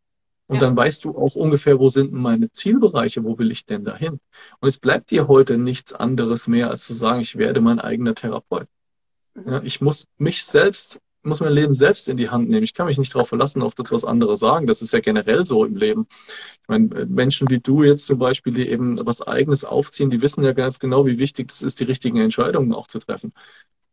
Und ja. dann weißt du auch ungefähr, wo sind meine Zielbereiche, wo will ich denn dahin? Und es bleibt dir heute nichts anderes mehr, als zu sagen, ich werde mein eigener Therapeut. Mhm. Ja, ich muss mich selbst, muss mein Leben selbst in die Hand nehmen. Ich kann mich nicht darauf verlassen, auf das, was andere sagen. Das ist ja generell so im Leben. Ich meine, Menschen wie du jetzt zum Beispiel, die eben was Eigenes aufziehen, die wissen ja ganz genau, wie wichtig es ist, die richtigen Entscheidungen auch zu treffen.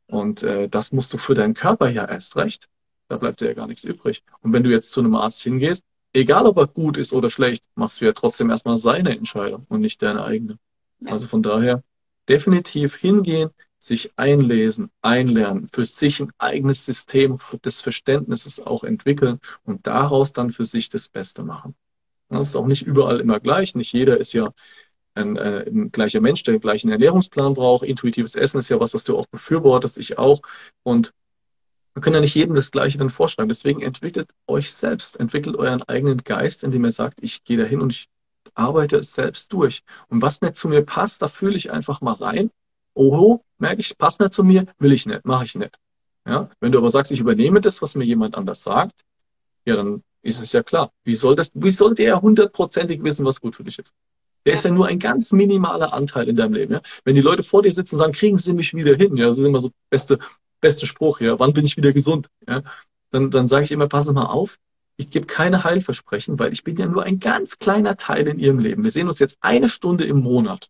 Und äh, das musst du für deinen Körper ja erst recht. Da bleibt dir ja gar nichts übrig. Und wenn du jetzt zu einem Arzt hingehst, egal ob er gut ist oder schlecht, machst du ja trotzdem erstmal seine Entscheidung und nicht deine eigene. Ja. Also von daher definitiv hingehen, sich einlesen, einlernen, für sich ein eigenes System des Verständnisses auch entwickeln und daraus dann für sich das Beste machen. Das ist auch nicht überall immer gleich. Nicht jeder ist ja ein, äh, ein gleicher Mensch, der den gleichen Ernährungsplan braucht. Intuitives Essen ist ja was, was du auch befürwortest, ich auch. Und wir können ja nicht jedem das Gleiche dann vorschreiben. Deswegen entwickelt euch selbst, entwickelt euren eigenen Geist, indem ihr sagt, ich gehe dahin und ich arbeite es selbst durch. Und was nicht zu mir passt, da fühle ich einfach mal rein. Oho, merke ich, passt nicht zu mir, will ich nicht, mache ich nicht. Ja? Wenn du aber sagst, ich übernehme das, was mir jemand anders sagt, ja, dann ist es ja klar. Wie soll das, wie soll der hundertprozentig wissen, was gut für dich ist? Der ist ja nur ein ganz minimaler Anteil in deinem Leben. Ja? Wenn die Leute vor dir sitzen und sagen, kriegen Sie mich wieder hin, ja, das ist immer so beste beste Spruch, ja, wann bin ich wieder gesund? Ja, dann, dann sage ich immer, passen mal auf, ich gebe keine Heilversprechen, weil ich bin ja nur ein ganz kleiner Teil in ihrem Leben. Wir sehen uns jetzt eine Stunde im Monat.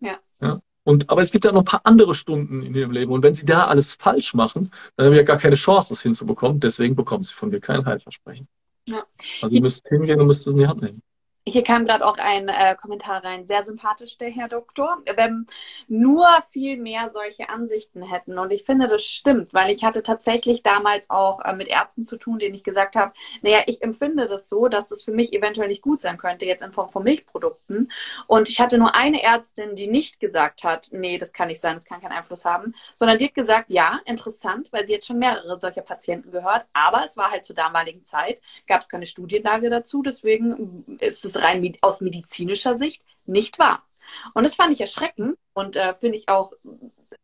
Ja. ja. Und, aber es gibt ja noch ein paar andere Stunden in ihrem Leben. Und wenn sie da alles falsch machen, dann haben wir ja gar keine Chance, das hinzubekommen. Deswegen bekommen sie von mir kein Heilversprechen. Ja. Also ihr müsst hingehen und müsst es in die Hand nehmen. Hier kam gerade auch ein äh, Kommentar rein. Sehr sympathisch, der Herr Doktor. Wenn nur viel mehr solche Ansichten hätten. Und ich finde, das stimmt, weil ich hatte tatsächlich damals auch äh, mit Ärzten zu tun, denen ich gesagt habe, naja, ich empfinde das so, dass es für mich eventuell nicht gut sein könnte, jetzt in Form von Milchprodukten. Und ich hatte nur eine Ärztin, die nicht gesagt hat, nee, das kann nicht sein, das kann keinen Einfluss haben, sondern die hat gesagt, ja, interessant, weil sie jetzt schon mehrere solcher Patienten gehört. Aber es war halt zur damaligen Zeit, gab es keine Studienlage dazu, deswegen ist es ist rein aus medizinischer Sicht nicht wahr. Und das fand ich erschreckend und äh, finde ich auch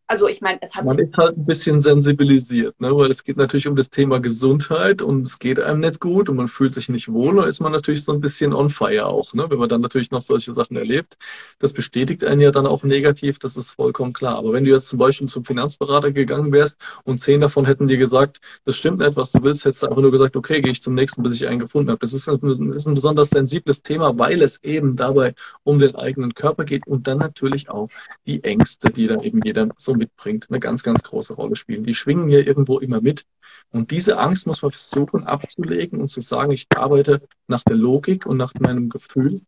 also ich meine, es hat Man ist halt ein bisschen sensibilisiert, ne? weil es geht natürlich um das Thema Gesundheit und es geht einem nicht gut und man fühlt sich nicht wohl, da ist man natürlich so ein bisschen on fire auch, ne? wenn man dann natürlich noch solche Sachen erlebt. Das bestätigt einen ja dann auch negativ, das ist vollkommen klar. Aber wenn du jetzt zum Beispiel zum Finanzberater gegangen wärst und zehn davon hätten dir gesagt, das stimmt nicht, was du willst, hättest du einfach nur gesagt, okay, gehe ich zum nächsten, bis ich einen gefunden habe. Das ist ein, ist ein besonders sensibles Thema, weil es eben dabei um den eigenen Körper geht und dann natürlich auch die Ängste, die dann eben jeder so mitbringt, eine ganz, ganz große Rolle spielen. Die schwingen ja irgendwo immer mit. Und diese Angst muss man versuchen abzulegen und zu sagen, ich arbeite nach der Logik und nach meinem Gefühl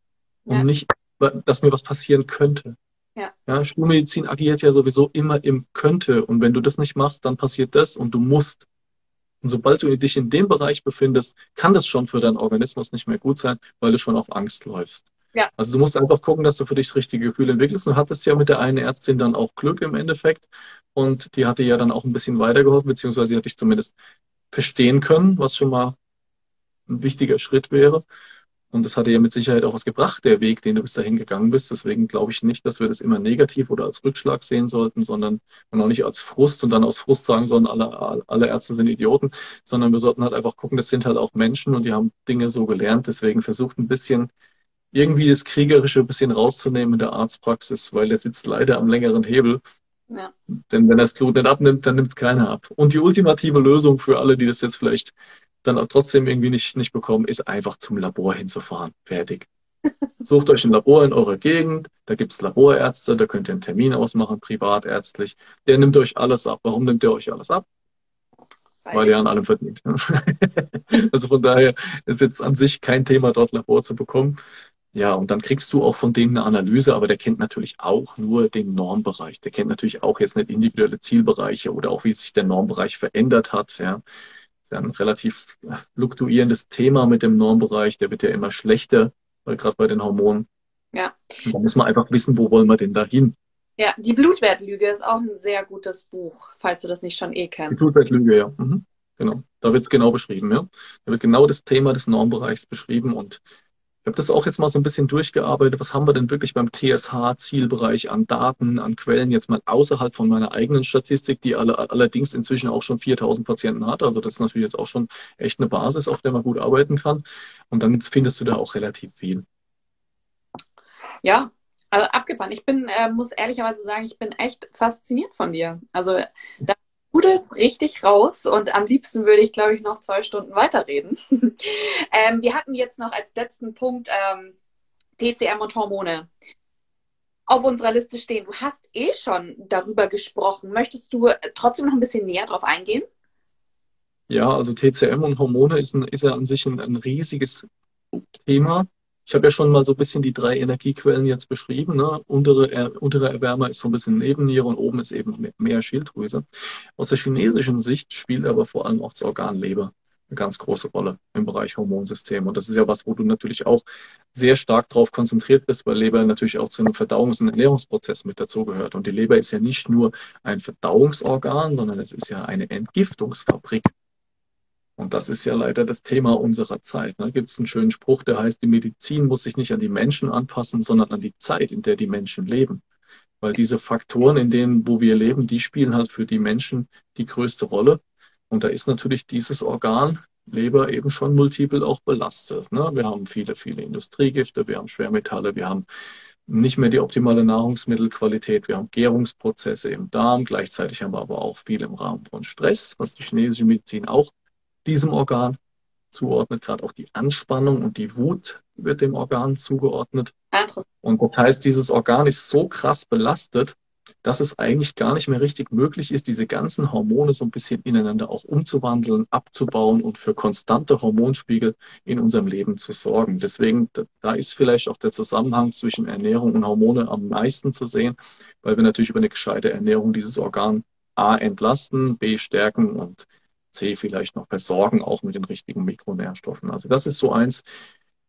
und ja. nicht, dass mir was passieren könnte. Ja. ja, Schulmedizin agiert ja sowieso immer im könnte. Und wenn du das nicht machst, dann passiert das und du musst. Und sobald du dich in dem Bereich befindest, kann das schon für deinen Organismus nicht mehr gut sein, weil du schon auf Angst läufst. Ja. Also du musst einfach gucken, dass du für dich das richtige Gefühl entwickelst. Und hattest ja mit der einen Ärztin dann auch Glück im Endeffekt. Und die hatte ja dann auch ein bisschen weitergeholfen, beziehungsweise sie hat dich zumindest verstehen können, was schon mal ein wichtiger Schritt wäre. Und das hatte ja mit Sicherheit auch was gebracht, der Weg, den du bis dahin gegangen bist. Deswegen glaube ich nicht, dass wir das immer negativ oder als Rückschlag sehen sollten, sondern und auch nicht als Frust und dann aus Frust sagen sollen, alle, alle Ärzte sind Idioten, sondern wir sollten halt einfach gucken, das sind halt auch Menschen und die haben Dinge so gelernt. Deswegen versucht ein bisschen irgendwie das Kriegerische ein bisschen rauszunehmen in der Arztpraxis, weil der sitzt leider am längeren Hebel. Ja. Denn wenn er das Blut nicht abnimmt, dann nimmt es keiner ab. Und die ultimative Lösung für alle, die das jetzt vielleicht dann auch trotzdem irgendwie nicht, nicht bekommen, ist einfach zum Labor hinzufahren. Fertig. Sucht euch ein Labor in eurer Gegend, Da gibt es Laborärzte, da könnt ihr einen Termin ausmachen, privatärztlich. Der nimmt euch alles ab. Warum nimmt er euch alles ab? Weil, Weil er an allem verdient. also von daher ist jetzt an sich kein Thema, dort Labor zu bekommen. Ja, und dann kriegst du auch von dem eine Analyse, aber der kennt natürlich auch nur den Normbereich. Der kennt natürlich auch jetzt nicht individuelle Zielbereiche oder auch wie sich der Normbereich verändert hat. Ja, ein relativ fluktuierendes Thema mit dem Normbereich. Der wird ja immer schlechter, weil gerade bei den Hormonen. Ja. Da muss man einfach wissen, wo wollen wir denn da hin? Ja, die Blutwertlüge ist auch ein sehr gutes Buch, falls du das nicht schon eh kennst. Die Blutwertlüge, ja. Mhm. Genau. Da wird es genau beschrieben, ja. Da wird genau das Thema des Normbereichs beschrieben und ich habe das auch jetzt mal so ein bisschen durchgearbeitet. Was haben wir denn wirklich beim TSH-Zielbereich an Daten, an Quellen jetzt mal außerhalb von meiner eigenen Statistik, die alle, allerdings inzwischen auch schon 4000 Patienten hat. Also das ist natürlich jetzt auch schon echt eine Basis, auf der man gut arbeiten kann. Und dann findest du da auch relativ viel. Ja, also abgefahren. Ich bin, äh, muss ehrlicherweise sagen, ich bin echt fasziniert von dir. Also da es richtig raus und am liebsten würde ich, glaube ich, noch zwei Stunden weiterreden. ähm, wir hatten jetzt noch als letzten Punkt ähm, TCM und Hormone auf unserer Liste stehen. Du hast eh schon darüber gesprochen. Möchtest du trotzdem noch ein bisschen näher drauf eingehen? Ja, also TCM und Hormone ist, ein, ist ja an sich ein, ein riesiges Thema. Ich habe ja schon mal so ein bisschen die drei Energiequellen jetzt beschrieben. Ne? Untere, äh, untere Erwärmer ist so ein bisschen Nebenniere und oben ist eben mehr Schilddrüse. Aus der chinesischen Sicht spielt aber vor allem auch das Organ Leber eine ganz große Rolle im Bereich Hormonsystem. Und das ist ja was, wo du natürlich auch sehr stark darauf konzentriert bist, weil Leber natürlich auch zu einem Verdauungs- und Ernährungsprozess mit dazugehört. Und die Leber ist ja nicht nur ein Verdauungsorgan, sondern es ist ja eine Entgiftungsfabrik. Und das ist ja leider das Thema unserer Zeit. Da gibt es einen schönen Spruch, der heißt, die Medizin muss sich nicht an die Menschen anpassen, sondern an die Zeit, in der die Menschen leben. Weil diese Faktoren, in denen, wo wir leben, die spielen halt für die Menschen die größte Rolle. Und da ist natürlich dieses Organ, Leber, eben schon multiple auch belastet. Ne? Wir haben viele, viele Industriegifte, wir haben Schwermetalle, wir haben nicht mehr die optimale Nahrungsmittelqualität. Wir haben Gärungsprozesse im Darm. Gleichzeitig haben wir aber auch viel im Rahmen von Stress, was die chinesische Medizin auch diesem Organ zuordnet, gerade auch die Anspannung und die Wut wird dem Organ zugeordnet. Und das heißt, dieses Organ ist so krass belastet, dass es eigentlich gar nicht mehr richtig möglich ist, diese ganzen Hormone so ein bisschen ineinander auch umzuwandeln, abzubauen und für konstante Hormonspiegel in unserem Leben zu sorgen. Deswegen, da ist vielleicht auch der Zusammenhang zwischen Ernährung und Hormone am meisten zu sehen, weil wir natürlich über eine gescheite Ernährung dieses Organ A entlasten, B stärken und C vielleicht noch versorgen, auch mit den richtigen Mikronährstoffen. Also das ist so eins.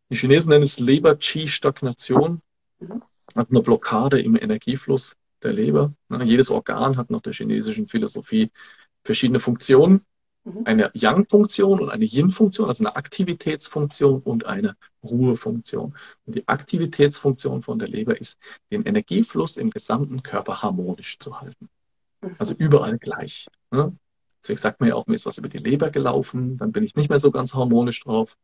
Die Chinesen nennen es Leber-Qi-Stagnation, mhm. also eine Blockade im Energiefluss der Leber. Jedes Organ hat nach der chinesischen Philosophie verschiedene Funktionen. Mhm. Eine Yang-Funktion und eine Yin-Funktion, also eine Aktivitätsfunktion und eine Ruhefunktion. Und die Aktivitätsfunktion von der Leber ist, den Energiefluss im gesamten Körper harmonisch zu halten. Mhm. Also überall gleich. Deswegen sagt man ja auch, mir ist was über die Leber gelaufen, dann bin ich nicht mehr so ganz harmonisch drauf.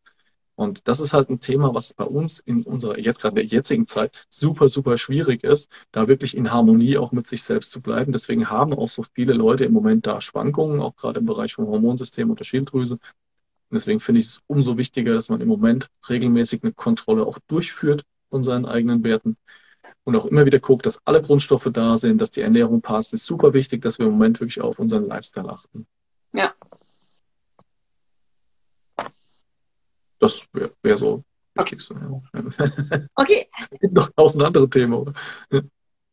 Und das ist halt ein Thema, was bei uns in unserer, jetzt gerade in der jetzigen Zeit, super, super schwierig ist, da wirklich in Harmonie auch mit sich selbst zu bleiben. Deswegen haben auch so viele Leute im Moment da Schwankungen, auch gerade im Bereich vom Hormonsystem und der Schilddrüse. Und deswegen finde ich es umso wichtiger, dass man im Moment regelmäßig eine Kontrolle auch durchführt von seinen eigenen Werten und auch immer wieder guckt, dass alle Grundstoffe da sind, dass die Ernährung passt. Ist super wichtig, dass wir im Moment wirklich auf unseren Lifestyle achten. Ja. Das wäre wär so okay. okay. Es gibt noch tausend andere Themen, oder?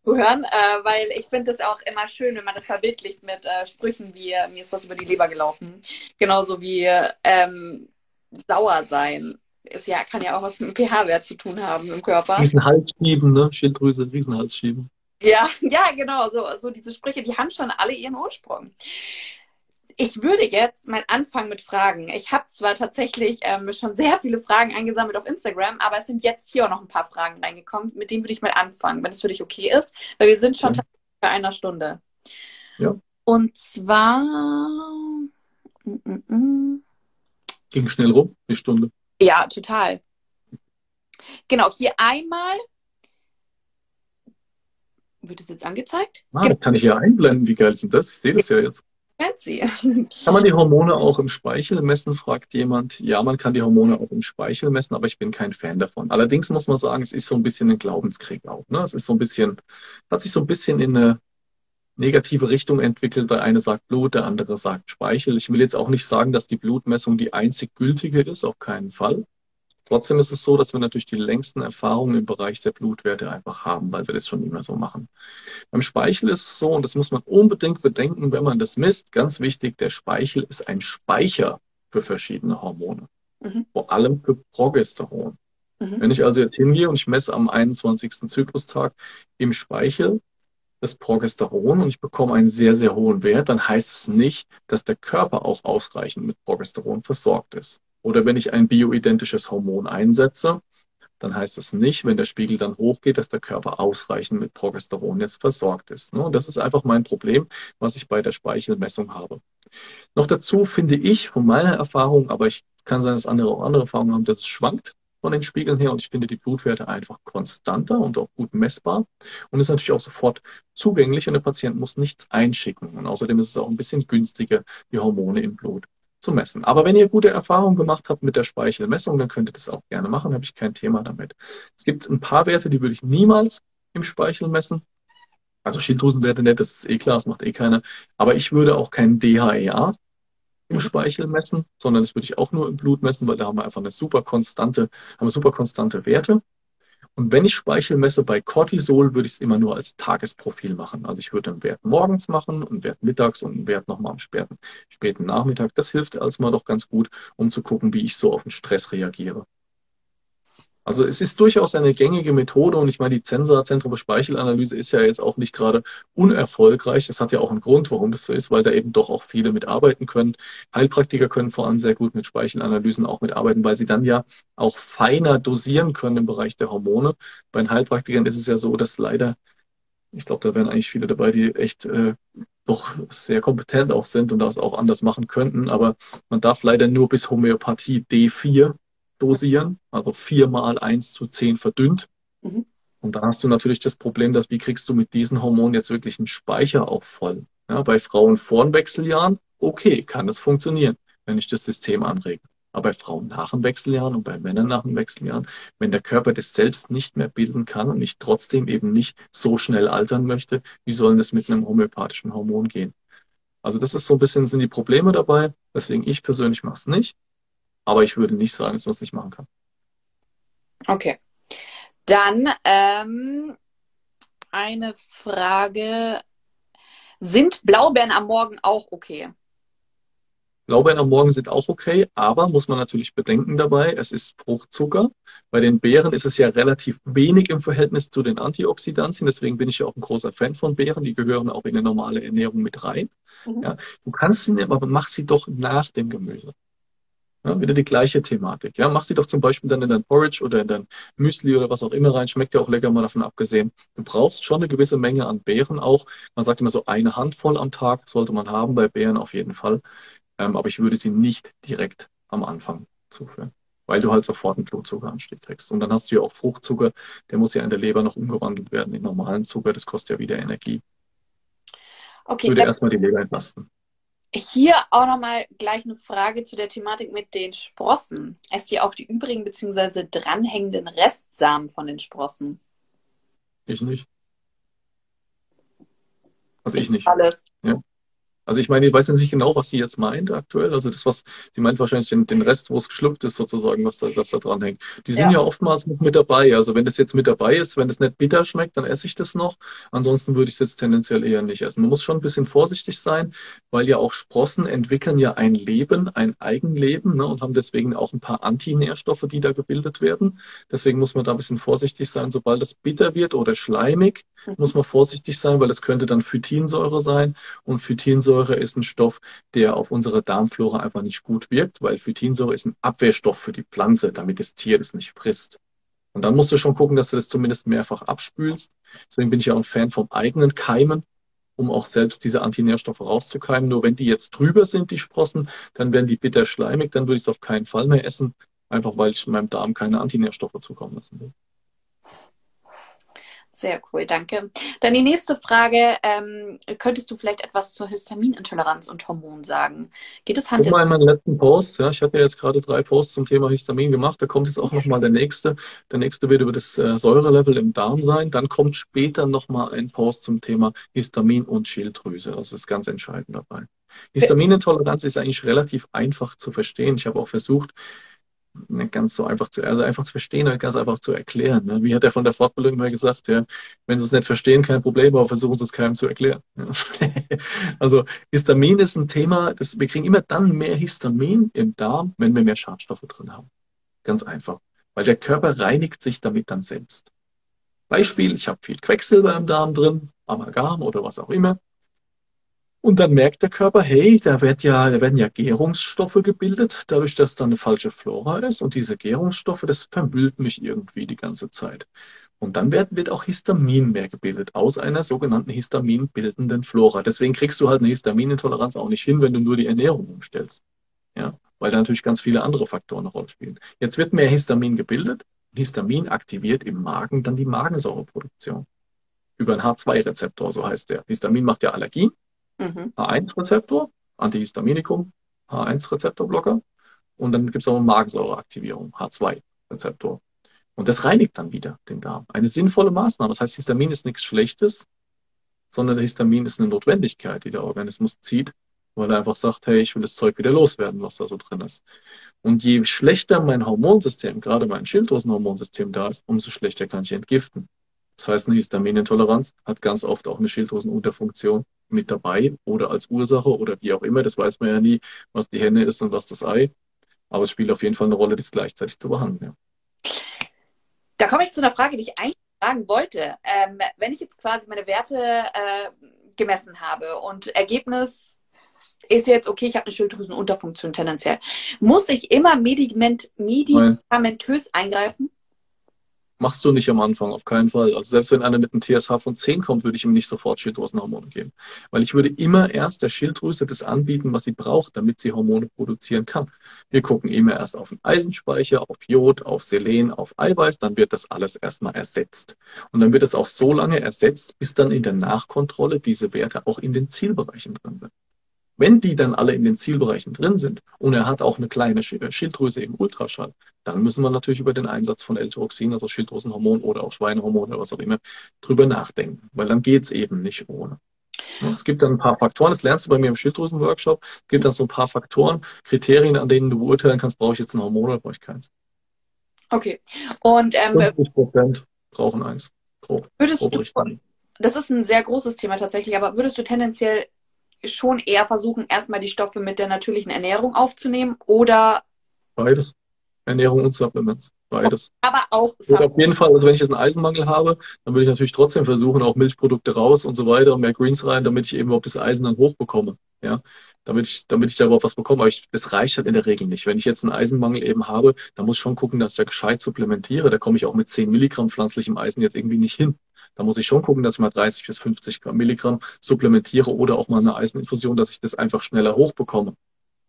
Hören, äh, weil ich finde es auch immer schön, wenn man das verbildlicht mit äh, Sprüchen wie äh, mir ist was über die Leber gelaufen. Genauso wie ähm, sauer sein ist ja, kann ja auch was mit dem pH-Wert zu tun haben im Körper. Riesenhals schieben, ne? Schilddrüse, Riesenhals schieben. Ja, ja, genau. So, so diese Sprüche, die haben schon alle ihren Ursprung. Ich würde jetzt mal anfangen mit Fragen. Ich habe zwar tatsächlich ähm, schon sehr viele Fragen eingesammelt auf Instagram, aber es sind jetzt hier auch noch ein paar Fragen reingekommen. Mit denen würde ich mal anfangen, wenn es für dich okay ist, weil wir sind schon ja. bei einer Stunde. Ja. Und zwar. Mm, mm, mm. Ging schnell rum, die Stunde. Ja, total. Genau, hier einmal. Wird es jetzt angezeigt? Ah, genau. kann ich ja einblenden. Wie geil ist denn das? Ich sehe das ja jetzt. Fancy. Kann man die Hormone auch im Speichel messen, fragt jemand. Ja, man kann die Hormone auch im Speichel messen, aber ich bin kein Fan davon. Allerdings muss man sagen, es ist so ein bisschen ein Glaubenskrieg auch. Ne? Es ist so ein bisschen, hat sich so ein bisschen in eine negative Richtung entwickelt. Der eine sagt Blut, der andere sagt Speichel. Ich will jetzt auch nicht sagen, dass die Blutmessung die einzig gültige ist, auf keinen Fall. Trotzdem ist es so, dass wir natürlich die längsten Erfahrungen im Bereich der Blutwerte einfach haben, weil wir das schon immer so machen. Beim Speichel ist es so, und das muss man unbedingt bedenken, wenn man das misst, ganz wichtig, der Speichel ist ein Speicher für verschiedene Hormone, mhm. vor allem für Progesteron. Mhm. Wenn ich also jetzt hingehe und ich messe am 21. Zyklustag im Speichel das Progesteron und ich bekomme einen sehr, sehr hohen Wert, dann heißt es nicht, dass der Körper auch ausreichend mit Progesteron versorgt ist. Oder wenn ich ein bioidentisches Hormon einsetze, dann heißt es nicht, wenn der Spiegel dann hochgeht, dass der Körper ausreichend mit Progesteron jetzt versorgt ist. Und das ist einfach mein Problem, was ich bei der Speichelmessung habe. Noch dazu finde ich von meiner Erfahrung, aber ich kann sein, dass andere auch andere Erfahrungen haben, dass es schwankt von den Spiegeln her und ich finde die Blutwerte einfach konstanter und auch gut messbar und ist natürlich auch sofort zugänglich und der Patient muss nichts einschicken und außerdem ist es auch ein bisschen günstiger, die Hormone im Blut zu messen. Aber wenn ihr gute Erfahrungen gemacht habt mit der Speichelmessung, dann könnt ihr das auch gerne machen, habe ich kein Thema damit. Es gibt ein paar Werte, die würde ich niemals im Speichel messen. Also Schilddrüsenwerte nicht, das ist eh klar, das macht eh keiner. Aber ich würde auch kein DHEA im Speichel messen, sondern das würde ich auch nur im Blut messen, weil da haben wir einfach eine super konstante, haben wir super konstante Werte. Und wenn ich Speichel messe bei Cortisol, würde ich es immer nur als Tagesprofil machen. Also ich würde einen Wert morgens machen, einen Wert mittags und einen Wert nochmal am späten, späten Nachmittag. Das hilft erstmal doch ganz gut, um zu gucken, wie ich so auf den Stress reagiere. Also es ist durchaus eine gängige Methode und ich meine, die Zensor Zentrum Speichelanalyse ist ja jetzt auch nicht gerade unerfolgreich. Das hat ja auch einen Grund, warum das so ist, weil da eben doch auch viele mitarbeiten können. Heilpraktiker können vor allem sehr gut mit Speichelanalysen auch mitarbeiten, weil sie dann ja auch feiner dosieren können im Bereich der Hormone. Bei den Heilpraktikern ist es ja so, dass leider, ich glaube, da wären eigentlich viele dabei, die echt äh, doch sehr kompetent auch sind und das auch anders machen könnten. Aber man darf leider nur bis Homöopathie D4 dosieren, also viermal eins zu zehn verdünnt. Mhm. Und da hast du natürlich das Problem, dass wie kriegst du mit diesen Hormonen jetzt wirklich einen Speicher auch voll? Ja, bei Frauen vor den Wechseljahren, okay, kann das funktionieren, wenn ich das System anrege. Aber bei Frauen nach dem Wechseljahren und bei Männern nach dem Wechseljahren, wenn der Körper das selbst nicht mehr bilden kann und ich trotzdem eben nicht so schnell altern möchte, wie soll das mit einem homöopathischen Hormon gehen? Also das ist so ein bisschen, sind die Probleme dabei. Deswegen ich persönlich mache es nicht. Aber ich würde nicht sagen, dass man es nicht machen kann. Okay. Dann ähm, eine Frage. Sind Blaubeeren am Morgen auch okay? Blaubeeren am Morgen sind auch okay, aber muss man natürlich bedenken dabei, es ist Fruchtzucker. Bei den Beeren ist es ja relativ wenig im Verhältnis zu den Antioxidantien, deswegen bin ich ja auch ein großer Fan von Beeren, die gehören auch in eine normale Ernährung mit rein. Mhm. Ja, du kannst sie nehmen, aber mach sie doch nach dem Gemüse. Ja, wieder die gleiche Thematik. Ja, mach sie doch zum Beispiel dann in dein Porridge oder in dein Müsli oder was auch immer rein. Schmeckt ja auch lecker, mal davon abgesehen. Du brauchst schon eine gewisse Menge an Beeren auch. Man sagt immer so eine Handvoll am Tag sollte man haben bei Beeren auf jeden Fall. Ähm, aber ich würde sie nicht direkt am Anfang zuführen, weil du halt sofort einen Blutzuckeranstieg kriegst. Und dann hast du ja auch Fruchtzucker, der muss ja in der Leber noch umgewandelt werden in normalen Zucker. Das kostet ja wieder Energie. Okay. Ich würde erstmal die Leber entlasten. Hier auch nochmal gleich eine Frage zu der Thematik mit den Sprossen. Esst ihr auch die übrigen bzw. dranhängenden Restsamen von den Sprossen? Ich nicht. Also ich, ich nicht. Alles. Ja. Also ich meine, ich weiß nicht genau, was sie jetzt meint aktuell. Also das, was sie meint wahrscheinlich den, den Rest, wo es geschlüpft ist sozusagen, was da, was da dran hängt. Die sind ja. ja oftmals noch mit dabei. Also wenn das jetzt mit dabei ist, wenn das nicht bitter schmeckt, dann esse ich das noch. Ansonsten würde ich es jetzt tendenziell eher nicht essen. Man muss schon ein bisschen vorsichtig sein, weil ja auch Sprossen entwickeln ja ein Leben, ein Eigenleben ne, und haben deswegen auch ein paar Antinährstoffe, die da gebildet werden. Deswegen muss man da ein bisschen vorsichtig sein. Sobald es bitter wird oder schleimig, mhm. muss man vorsichtig sein, weil es könnte dann Phytinsäure sein und Phytinsäure Phytinsäure ist ein Stoff, der auf unsere Darmflora einfach nicht gut wirkt, weil Phytinsäure ist ein Abwehrstoff für die Pflanze, damit das Tier das nicht frisst. Und dann musst du schon gucken, dass du das zumindest mehrfach abspülst. Deswegen bin ich ja auch ein Fan vom eigenen Keimen, um auch selbst diese Antinährstoffe rauszukeimen. Nur wenn die jetzt drüber sind, die Sprossen, dann werden die bitter schleimig, dann würde ich es auf keinen Fall mehr essen, einfach weil ich meinem Darm keine Antinährstoffe zukommen lassen will. Sehr cool, danke. Dann die nächste Frage. Ähm, könntest du vielleicht etwas zur Histaminintoleranz und Hormon sagen? Geht es Hand Guck mal in meinen letzten Posts. Ja, ich hatte jetzt gerade drei Posts zum Thema Histamin gemacht. Da kommt jetzt auch nochmal der nächste. Der nächste wird über das äh, Säurelevel im Darm sein. Dann kommt später nochmal ein Post zum Thema Histamin und Schilddrüse. Das ist ganz entscheidend dabei. Histaminintoleranz ist eigentlich relativ einfach zu verstehen. Ich habe auch versucht, nicht ganz so einfach zu, also einfach zu verstehen und ganz einfach zu erklären. Ne? Wie hat er von der Fortbildung mal gesagt, ja, wenn Sie es nicht verstehen, kein Problem, aber versuchen Sie es keinem zu erklären. Also Histamin ist ein Thema, das, wir kriegen immer dann mehr Histamin im Darm, wenn wir mehr Schadstoffe drin haben. Ganz einfach. Weil der Körper reinigt sich damit dann selbst. Beispiel, ich habe viel Quecksilber im Darm drin, Amalgam oder was auch immer. Und dann merkt der Körper, hey, da, wird ja, da werden ja Gärungsstoffe gebildet, dadurch, dass da eine falsche Flora ist. Und diese Gärungsstoffe, das vermüllt mich irgendwie die ganze Zeit. Und dann wird, wird auch Histamin mehr gebildet aus einer sogenannten histaminbildenden Flora. Deswegen kriegst du halt eine Histaminintoleranz auch nicht hin, wenn du nur die Ernährung umstellst. Ja, weil da natürlich ganz viele andere Faktoren eine Rolle spielen. Jetzt wird mehr Histamin gebildet. Histamin aktiviert im Magen dann die Magensäureproduktion. Über einen H2-Rezeptor, so heißt der. Histamin macht ja Allergien. Mhm. H1-Rezeptor, Antihistaminikum, H1-Rezeptorblocker. Und dann gibt es auch eine Magensäureaktivierung, H2-Rezeptor. Und das reinigt dann wieder den Darm. Eine sinnvolle Maßnahme. Das heißt, Histamin ist nichts Schlechtes, sondern der Histamin ist eine Notwendigkeit, die der Organismus zieht, weil er einfach sagt, hey, ich will das Zeug wieder loswerden, was da so drin ist. Und je schlechter mein Hormonsystem, gerade mein Schilddrüsenhormonsystem da ist, umso schlechter kann ich entgiften. Das heißt, eine Histaminintoleranz hat ganz oft auch eine Schilddrüsenunterfunktion mit dabei oder als Ursache oder wie auch immer. Das weiß man ja nie, was die Henne ist und was das Ei. Aber es spielt auf jeden Fall eine Rolle, das gleichzeitig zu behandeln. Ja. Da komme ich zu einer Frage, die ich eigentlich fragen wollte. Ähm, wenn ich jetzt quasi meine Werte äh, gemessen habe und Ergebnis ist jetzt, okay, ich habe eine Schilddrüsenunterfunktion tendenziell, muss ich immer medikament, medikamentös eingreifen? Machst du nicht am Anfang, auf keinen Fall. Also selbst wenn einer mit einem TSH von 10 kommt, würde ich ihm nicht sofort Schilddrüsenhormone geben. Weil ich würde immer erst der Schilddrüse das anbieten, was sie braucht, damit sie Hormone produzieren kann. Wir gucken immer erst auf den Eisenspeicher, auf Jod, auf Selen, auf Eiweiß, dann wird das alles erstmal ersetzt. Und dann wird es auch so lange ersetzt, bis dann in der Nachkontrolle diese Werte auch in den Zielbereichen drin sind. Wenn die dann alle in den Zielbereichen drin sind und er hat auch eine kleine äh, Schilddrüse im Ultraschall, dann müssen wir natürlich über den Einsatz von L-Tyroxin, also Schilddrüsenhormon oder auch Schweinehormon oder was auch immer, drüber nachdenken, weil dann geht's eben nicht ohne. Es gibt dann ein paar Faktoren, das lernst du bei mir im Schilddrüsenworkshop. Es gibt dann so ein paar Faktoren, Kriterien, an denen du beurteilen kannst, brauche ich jetzt ein Hormon oder brauche ich keins. Okay. Und ähm, 50 Prozent brauchen eins. Grob. Würdest grob du, das ist ein sehr großes Thema tatsächlich, aber würdest du tendenziell schon eher versuchen, erstmal die Stoffe mit der natürlichen Ernährung aufzunehmen oder? Beides. Ernährung und Supplements. Beides. Aber auch Supplements. Auf jeden Fall, also wenn ich jetzt einen Eisenmangel habe, dann würde ich natürlich trotzdem versuchen, auch Milchprodukte raus und so weiter und mehr Greens rein, damit ich eben überhaupt das Eisen dann hochbekomme. Ja, damit ich, damit ich da überhaupt was bekomme. Aber ich, das reicht halt in der Regel nicht. Wenn ich jetzt einen Eisenmangel eben habe, dann muss ich schon gucken, dass ich da gescheit supplementiere. Da komme ich auch mit 10 Milligramm pflanzlichem Eisen jetzt irgendwie nicht hin. Da muss ich schon gucken, dass ich mal 30 bis 50 Milligramm supplementiere oder auch mal eine Eiseninfusion, dass ich das einfach schneller hochbekomme.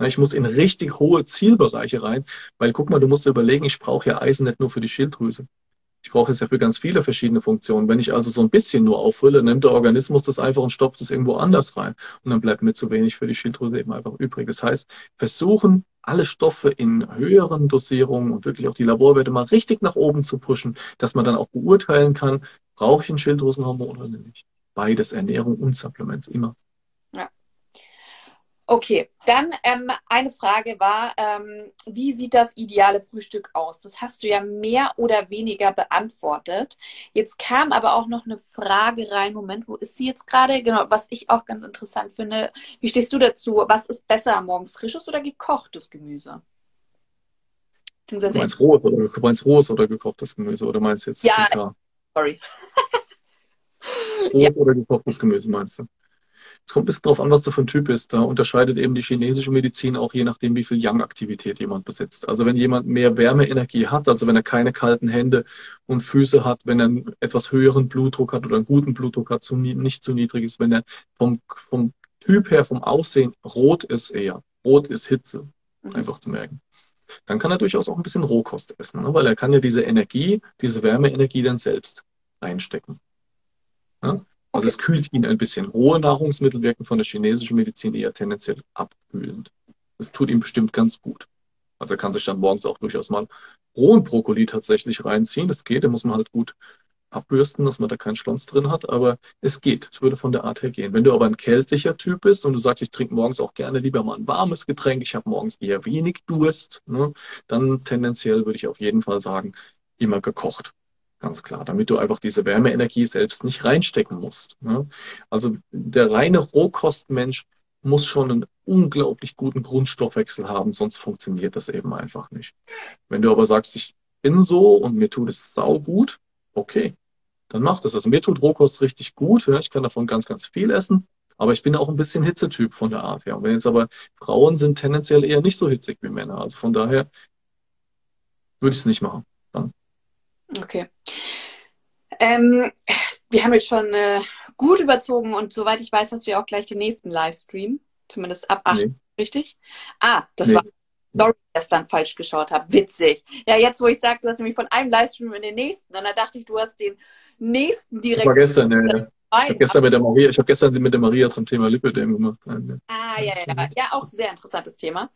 Ich muss in richtig hohe Zielbereiche rein, weil guck mal, du musst dir überlegen, ich brauche ja Eisen nicht nur für die Schilddrüse. Ich brauche es ja für ganz viele verschiedene Funktionen. Wenn ich also so ein bisschen nur auffülle, nimmt der Organismus das einfach und stopft es irgendwo anders rein. Und dann bleibt mir zu wenig für die Schilddrüse eben einfach übrig. Das heißt, versuchen, alle Stoffe in höheren Dosierungen und wirklich auch die Laborwerte mal richtig nach oben zu pushen, dass man dann auch beurteilen kann, brauche ich ein Schilddrüsenhormon oder nicht. Beides, Ernährung und Supplements, immer. Okay, dann ähm, eine Frage war, ähm, wie sieht das ideale Frühstück aus? Das hast du ja mehr oder weniger beantwortet. Jetzt kam aber auch noch eine Frage rein. Moment, wo ist sie jetzt gerade? Genau, was ich auch ganz interessant finde. Wie stehst du dazu? Was ist besser am Morgen, frisches oder gekochtes Gemüse? Du meinst rohes oder, meinst rohes oder gekochtes Gemüse oder meinst jetzt? Ja, sorry. rohes ja. oder gekochtes Gemüse meinst du? Es kommt ein bisschen darauf an, was du für ein Typ bist. Da unterscheidet eben die chinesische Medizin auch je nachdem, wie viel Yang-Aktivität jemand besitzt. Also wenn jemand mehr Wärmeenergie hat, also wenn er keine kalten Hände und Füße hat, wenn er einen etwas höheren Blutdruck hat oder einen guten Blutdruck hat, zu, nicht zu niedrig ist, wenn er vom, vom Typ her, vom Aussehen rot ist eher. Rot ist Hitze, mhm. einfach zu merken. Dann kann er durchaus auch ein bisschen Rohkost essen, ne? weil er kann ja diese Energie, diese Wärmeenergie dann selbst einstecken. Ja? Also okay. es kühlt ihn ein bisschen. Rohe Nahrungsmittel wirken von der chinesischen Medizin eher tendenziell abkühlend. Das tut ihm bestimmt ganz gut. Also er kann sich dann morgens auch durchaus mal rohen Brokkoli tatsächlich reinziehen. Das geht, da muss man halt gut abbürsten, dass man da keinen Schlons drin hat, aber es geht. Es würde von der Art her gehen. Wenn du aber ein kältlicher Typ bist und du sagst, ich trinke morgens auch gerne lieber mal ein warmes Getränk, ich habe morgens eher wenig Durst, ne, dann tendenziell würde ich auf jeden Fall sagen, immer gekocht. Ganz klar, damit du einfach diese Wärmeenergie selbst nicht reinstecken musst. Ne? Also der reine Rohkostmensch muss schon einen unglaublich guten Grundstoffwechsel haben, sonst funktioniert das eben einfach nicht. Wenn du aber sagst, ich bin so und mir tut es sau gut, okay, dann mach das. Also mir tut Rohkost richtig gut. Ja, ich kann davon ganz, ganz viel essen. Aber ich bin auch ein bisschen Hitzetyp von der Art her. Und wenn jetzt aber Frauen sind tendenziell eher nicht so hitzig wie Männer. Also von daher würde ich es nicht machen. Dann. Okay. Ähm, wir haben jetzt schon äh, gut überzogen und soweit ich weiß, hast du ja auch gleich den nächsten Livestream. Zumindest ab 8, nee. richtig? Ah, das nee. war Story gestern falsch geschaut habe. Witzig. Ja, jetzt, wo ich sage, du hast nämlich von einem Livestream in den nächsten. Und dann dachte ich, du hast den nächsten direkt. War gestern, ja. ja. Ich habe gestern mit der Maria, ich habe gestern mit der Maria zum Thema Lipidem gemacht. Ah, ja, ja. Ja, auch sehr interessantes Thema.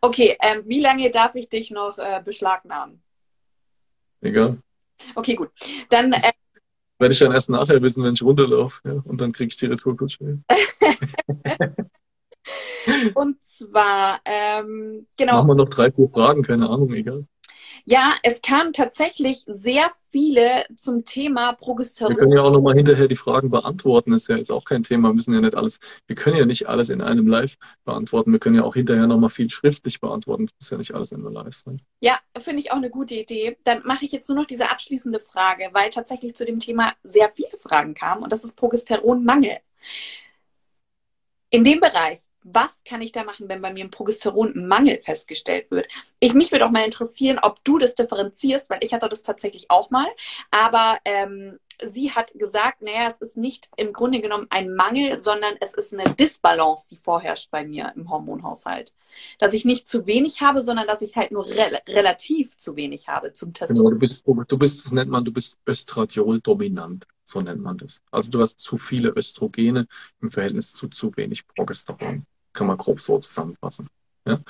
Okay, ähm, wie lange darf ich dich noch äh, beschlagnahmen? Egal. Okay, gut. Dann äh, werde ich dann erst nachher wissen, wenn ich runterlaufe. Ja? Und dann kriege ich die Retourkutsche. Und zwar, ähm, genau. Machen wir noch drei, vier Fragen, keine Ahnung, egal. Ja, es kamen tatsächlich sehr viele zum Thema Progesteron. Wir können ja auch nochmal hinterher die Fragen beantworten. Das ist ja jetzt auch kein Thema. Wir müssen ja nicht alles, wir können ja nicht alles in einem Live beantworten. Wir können ja auch hinterher nochmal viel schriftlich beantworten. Das muss ja nicht alles in einem Live sein. Ja, finde ich auch eine gute Idee. Dann mache ich jetzt nur noch diese abschließende Frage, weil tatsächlich zu dem Thema sehr viele Fragen kamen und das ist Progesteronmangel. In dem Bereich was kann ich da machen, wenn bei mir ein Progesteronmangel festgestellt wird? Ich, mich würde auch mal interessieren, ob du das differenzierst, weil ich hatte das tatsächlich auch mal. Aber ähm, sie hat gesagt, naja, es ist nicht im Grunde genommen ein Mangel, sondern es ist eine Disbalance, die vorherrscht bei mir im Hormonhaushalt. Dass ich nicht zu wenig habe, sondern dass ich halt nur re relativ zu wenig habe zum Testosteron. Genau, du bist, du bist, das nennt man, du bist Östradiol-dominant. So nennt man das. Also du hast zu viele Östrogene im Verhältnis zu zu wenig Progesteron. Kann man grob so zusammenfassen. Ja?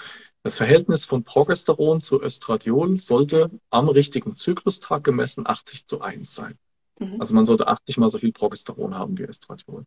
Das Verhältnis von Progesteron zu Östradiol sollte am richtigen Zyklustag gemessen 80 zu 1 sein. Mhm. Also man sollte 80 mal so viel Progesteron haben wie Östradiol.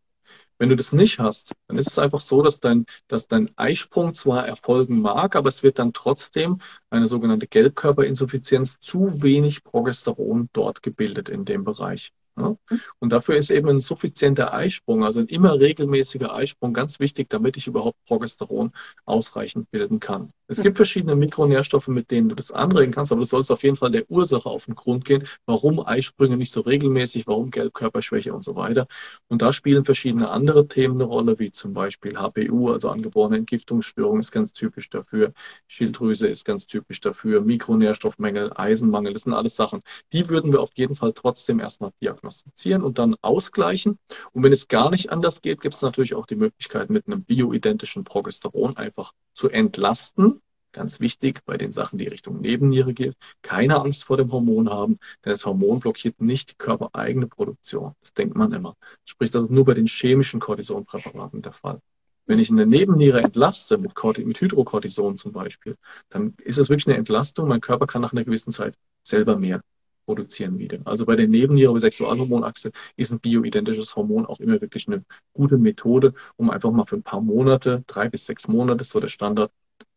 Wenn du das nicht hast, dann ist es einfach so, dass dein, dass dein Eisprung zwar erfolgen mag, aber es wird dann trotzdem eine sogenannte Gelbkörperinsuffizienz zu wenig Progesteron dort gebildet in dem Bereich. Ja? Und dafür ist eben ein suffizienter Eisprung, also ein immer regelmäßiger Eisprung ganz wichtig, damit ich überhaupt Progesteron ausreichend bilden kann. Es gibt verschiedene Mikronährstoffe, mit denen du das anregen kannst, aber du sollst auf jeden Fall der Ursache auf den Grund gehen, warum Eisprünge nicht so regelmäßig, warum Gelbkörperschwäche und so weiter. Und da spielen verschiedene andere Themen eine Rolle, wie zum Beispiel HPU, also angeborene Entgiftungsstörung ist ganz typisch dafür, Schilddrüse ist ganz typisch dafür, Mikronährstoffmängel, Eisenmangel, das sind alles Sachen. Die würden wir auf jeden Fall trotzdem erstmal diagnostizieren und dann ausgleichen. Und wenn es gar nicht anders geht, gibt es natürlich auch die Möglichkeit, mit einem bioidentischen Progesteron einfach zu entlasten Ganz wichtig bei den Sachen, die Richtung Nebenniere geht, keine Angst vor dem Hormon haben, denn das Hormon blockiert nicht die körpereigene Produktion. Das denkt man immer. Sprich, das ist nur bei den chemischen Cortisonpräparaten der Fall. Wenn ich eine Nebenniere entlaste, mit, mit Hydrocortison zum Beispiel, dann ist das wirklich eine Entlastung. Mein Körper kann nach einer gewissen Zeit selber mehr produzieren wieder. Also bei der Nebenniere oder Sexualhormonachse ist ein bioidentisches Hormon auch immer wirklich eine gute Methode, um einfach mal für ein paar Monate, drei bis sechs Monate, so der Standard,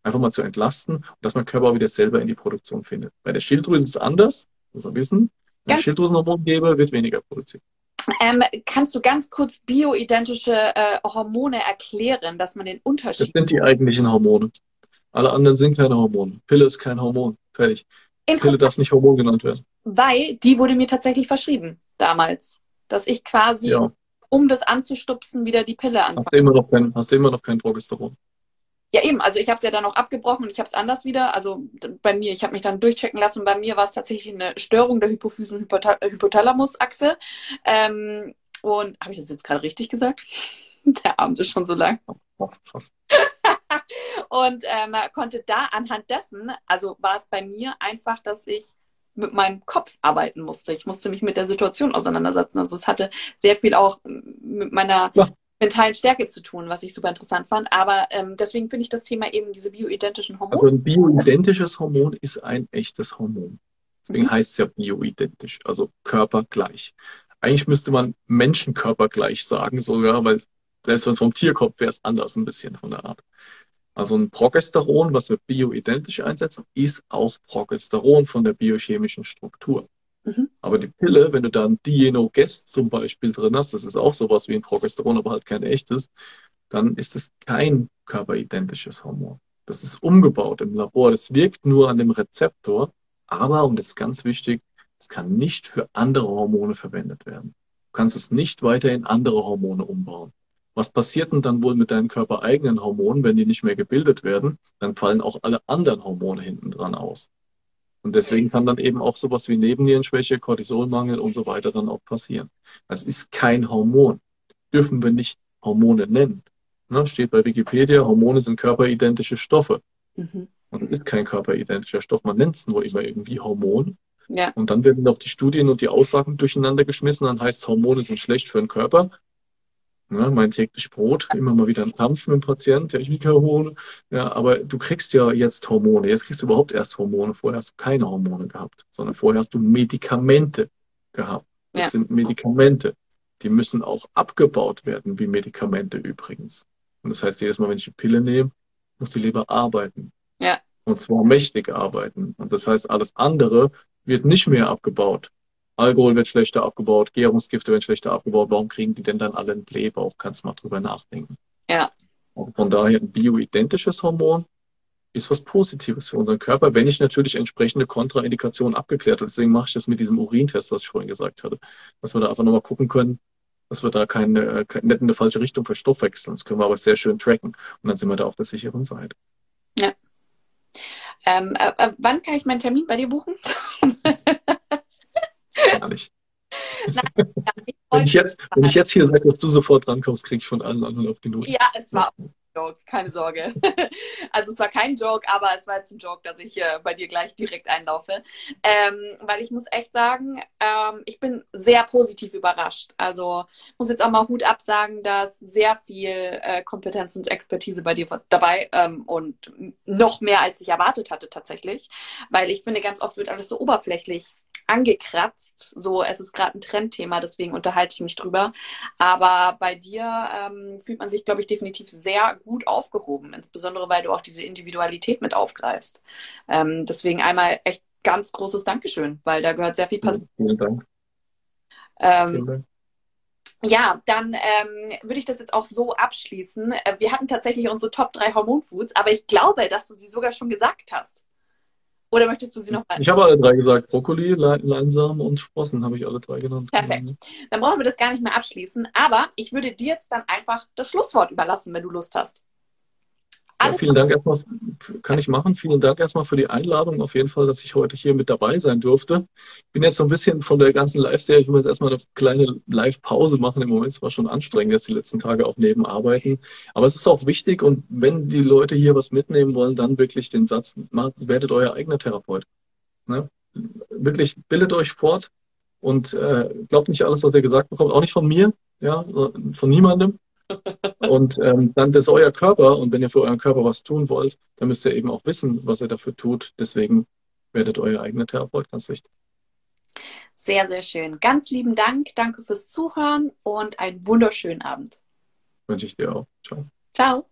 einfach mal zu entlasten und dass mein Körper auch wieder selber in die Produktion findet. Bei der Schilddrüse ist es anders, muss man wissen. Wenn ich Schilddrüsenhormon gebe, wird weniger produziert. Ähm, kannst du ganz kurz bioidentische äh, Hormone erklären, dass man den Unterschied. Das sind die eigentlichen Hormone. Alle anderen sind keine Hormone. Pille ist kein Hormon. Fertig. Pille darf nicht Hormon genannt werden. Weil die wurde mir tatsächlich verschrieben damals. Dass ich quasi, ja. um das anzustupsen, wieder die Pille anfange. Hast du immer noch kein, hast du immer noch kein Progesteron? Ja, eben. Also ich habe es ja dann auch abgebrochen und ich habe es anders wieder. Also bei mir, ich habe mich dann durchchecken lassen. Bei mir war es tatsächlich eine Störung der Hypophysen-Hypothalamus-Achse. Ähm, und habe ich das jetzt gerade richtig gesagt? Der Abend ist schon so lang. und ähm, konnte da anhand dessen, also war es bei mir einfach, dass ich mit meinem Kopf arbeiten musste. Ich musste mich mit der Situation auseinandersetzen. Also es hatte sehr viel auch mit meiner ja. Mentalen Stärke zu tun, was ich super interessant fand. Aber ähm, deswegen finde ich das Thema eben diese bioidentischen Hormone. Also ein bioidentisches Hormon ist ein echtes Hormon. Deswegen mhm. heißt es ja bioidentisch, also körpergleich. Eigentlich müsste man menschenkörpergleich sagen sogar, weil selbst vom Tierkopf wäre es anders ein bisschen von der Art. Also ein Progesteron, was wir bioidentisch einsetzen, ist auch Progesteron von der biochemischen Struktur. Mhm. Aber die Pille, wenn du da ein Dienogest zum Beispiel drin hast, das ist auch sowas wie ein Progesteron, aber halt kein echtes, dann ist es kein körperidentisches Hormon. Das ist umgebaut im Labor. Das wirkt nur an dem Rezeptor, aber, und das ist ganz wichtig, es kann nicht für andere Hormone verwendet werden. Du kannst es nicht weiter in andere Hormone umbauen. Was passiert denn dann wohl mit deinen körpereigenen Hormonen, wenn die nicht mehr gebildet werden? Dann fallen auch alle anderen Hormone hinten dran aus. Und deswegen kann dann eben auch sowas wie Nebennierenschwäche, Cortisolmangel und so weiter dann auch passieren. Das ist kein Hormon. Dürfen wir nicht Hormone nennen. Ne? Steht bei Wikipedia, Hormone sind körperidentische Stoffe. Mhm. Und es ist kein körperidentischer Stoff. Man nennt es nur immer irgendwie Hormon. Ja. Und dann werden noch die Studien und die Aussagen durcheinander geschmissen. Dann heißt es, Hormone sind schlecht für den Körper. Ja, mein täglich Brot, immer mal wieder ein Kampf mit dem Patienten, ja, ich will keine Hormone. Ja, aber du kriegst ja jetzt Hormone. Jetzt kriegst du überhaupt erst Hormone. Vorher hast du keine Hormone gehabt, sondern vorher hast du Medikamente gehabt. Das ja. sind Medikamente. Die müssen auch abgebaut werden, wie Medikamente übrigens. Und das heißt, jedes Mal, wenn ich eine Pille nehme, muss die Leber arbeiten. Ja. Und zwar mächtig arbeiten. Und das heißt, alles andere wird nicht mehr abgebaut. Alkohol wird schlechter abgebaut, Gärungsgifte werden schlechter abgebaut. Warum kriegen die denn dann alle einen Blähbauch? Kannst du mal drüber nachdenken. Ja. Und von daher ein bioidentisches Hormon ist was Positives für unseren Körper, wenn ich natürlich entsprechende Kontraindikationen abgeklärt habe. Deswegen mache ich das mit diesem Urintest, was ich vorhin gesagt hatte. Dass wir da einfach nochmal gucken können, dass wir da keine, keine, nicht in eine falsche Richtung verstoffwechseln. Das können wir aber sehr schön tracken. Und dann sind wir da auf der sicheren Seite. Ja. Ähm, äh, äh wann kann ich meinen Termin bei dir buchen? gar nicht. Nein, wenn, ich jetzt, wenn ich jetzt hier sage, dass du sofort rankommst, kriege ich von allen anderen auf die Note. Ja, es war ein Joke, keine Sorge. Also es war kein Joke, aber es war jetzt ein Joke, dass ich äh, bei dir gleich direkt einlaufe. Ähm, weil ich muss echt sagen, ähm, ich bin sehr positiv überrascht. Also muss jetzt auch mal Hut absagen, dass sehr viel äh, Kompetenz und Expertise bei dir dabei ähm, und noch mehr als ich erwartet hatte tatsächlich. Weil ich finde, ganz oft wird alles so oberflächlich angekratzt. So, es ist gerade ein Trendthema, deswegen unterhalte ich mich drüber. Aber bei dir ähm, fühlt man sich, glaube ich, definitiv sehr gut aufgehoben, insbesondere weil du auch diese Individualität mit aufgreifst. Ähm, deswegen einmal echt ganz großes Dankeschön, weil da gehört sehr viel passiert. Vielen Dank. Ähm, Vielen Dank. Ja, dann ähm, würde ich das jetzt auch so abschließen. Äh, wir hatten tatsächlich unsere Top 3 Hormonfoods, aber ich glaube, dass du sie sogar schon gesagt hast. Oder möchtest du sie noch mal? Ich habe alle drei gesagt. Brokkoli, Leinsamen und Sprossen habe ich alle drei genannt. Perfekt. Dann brauchen wir das gar nicht mehr abschließen. Aber ich würde dir jetzt dann einfach das Schlusswort überlassen, wenn du Lust hast. Ja, vielen Dank erstmal, kann ich machen. Vielen Dank erstmal für die Einladung. Auf jeden Fall, dass ich heute hier mit dabei sein durfte. Ich bin jetzt so ein bisschen von der ganzen Live-Serie. Ich muss jetzt erstmal eine kleine Live-Pause machen. Im Moment Es war schon anstrengend, jetzt die letzten Tage auch nebenarbeiten. Aber es ist auch wichtig und wenn die Leute hier was mitnehmen wollen, dann wirklich den Satz, werdet euer eigener Therapeut. Ne? Wirklich bildet euch fort und äh, glaubt nicht alles, was ihr gesagt bekommt, auch nicht von mir, ja, von niemandem und ähm, dann das ist euer Körper und wenn ihr für euren Körper was tun wollt, dann müsst ihr eben auch wissen, was ihr dafür tut. Deswegen werdet euer eigener Therapeut ganz wichtig. Sehr, sehr schön. Ganz lieben Dank. Danke fürs Zuhören und einen wunderschönen Abend. Wünsche ich dir auch. Ciao. Ciao.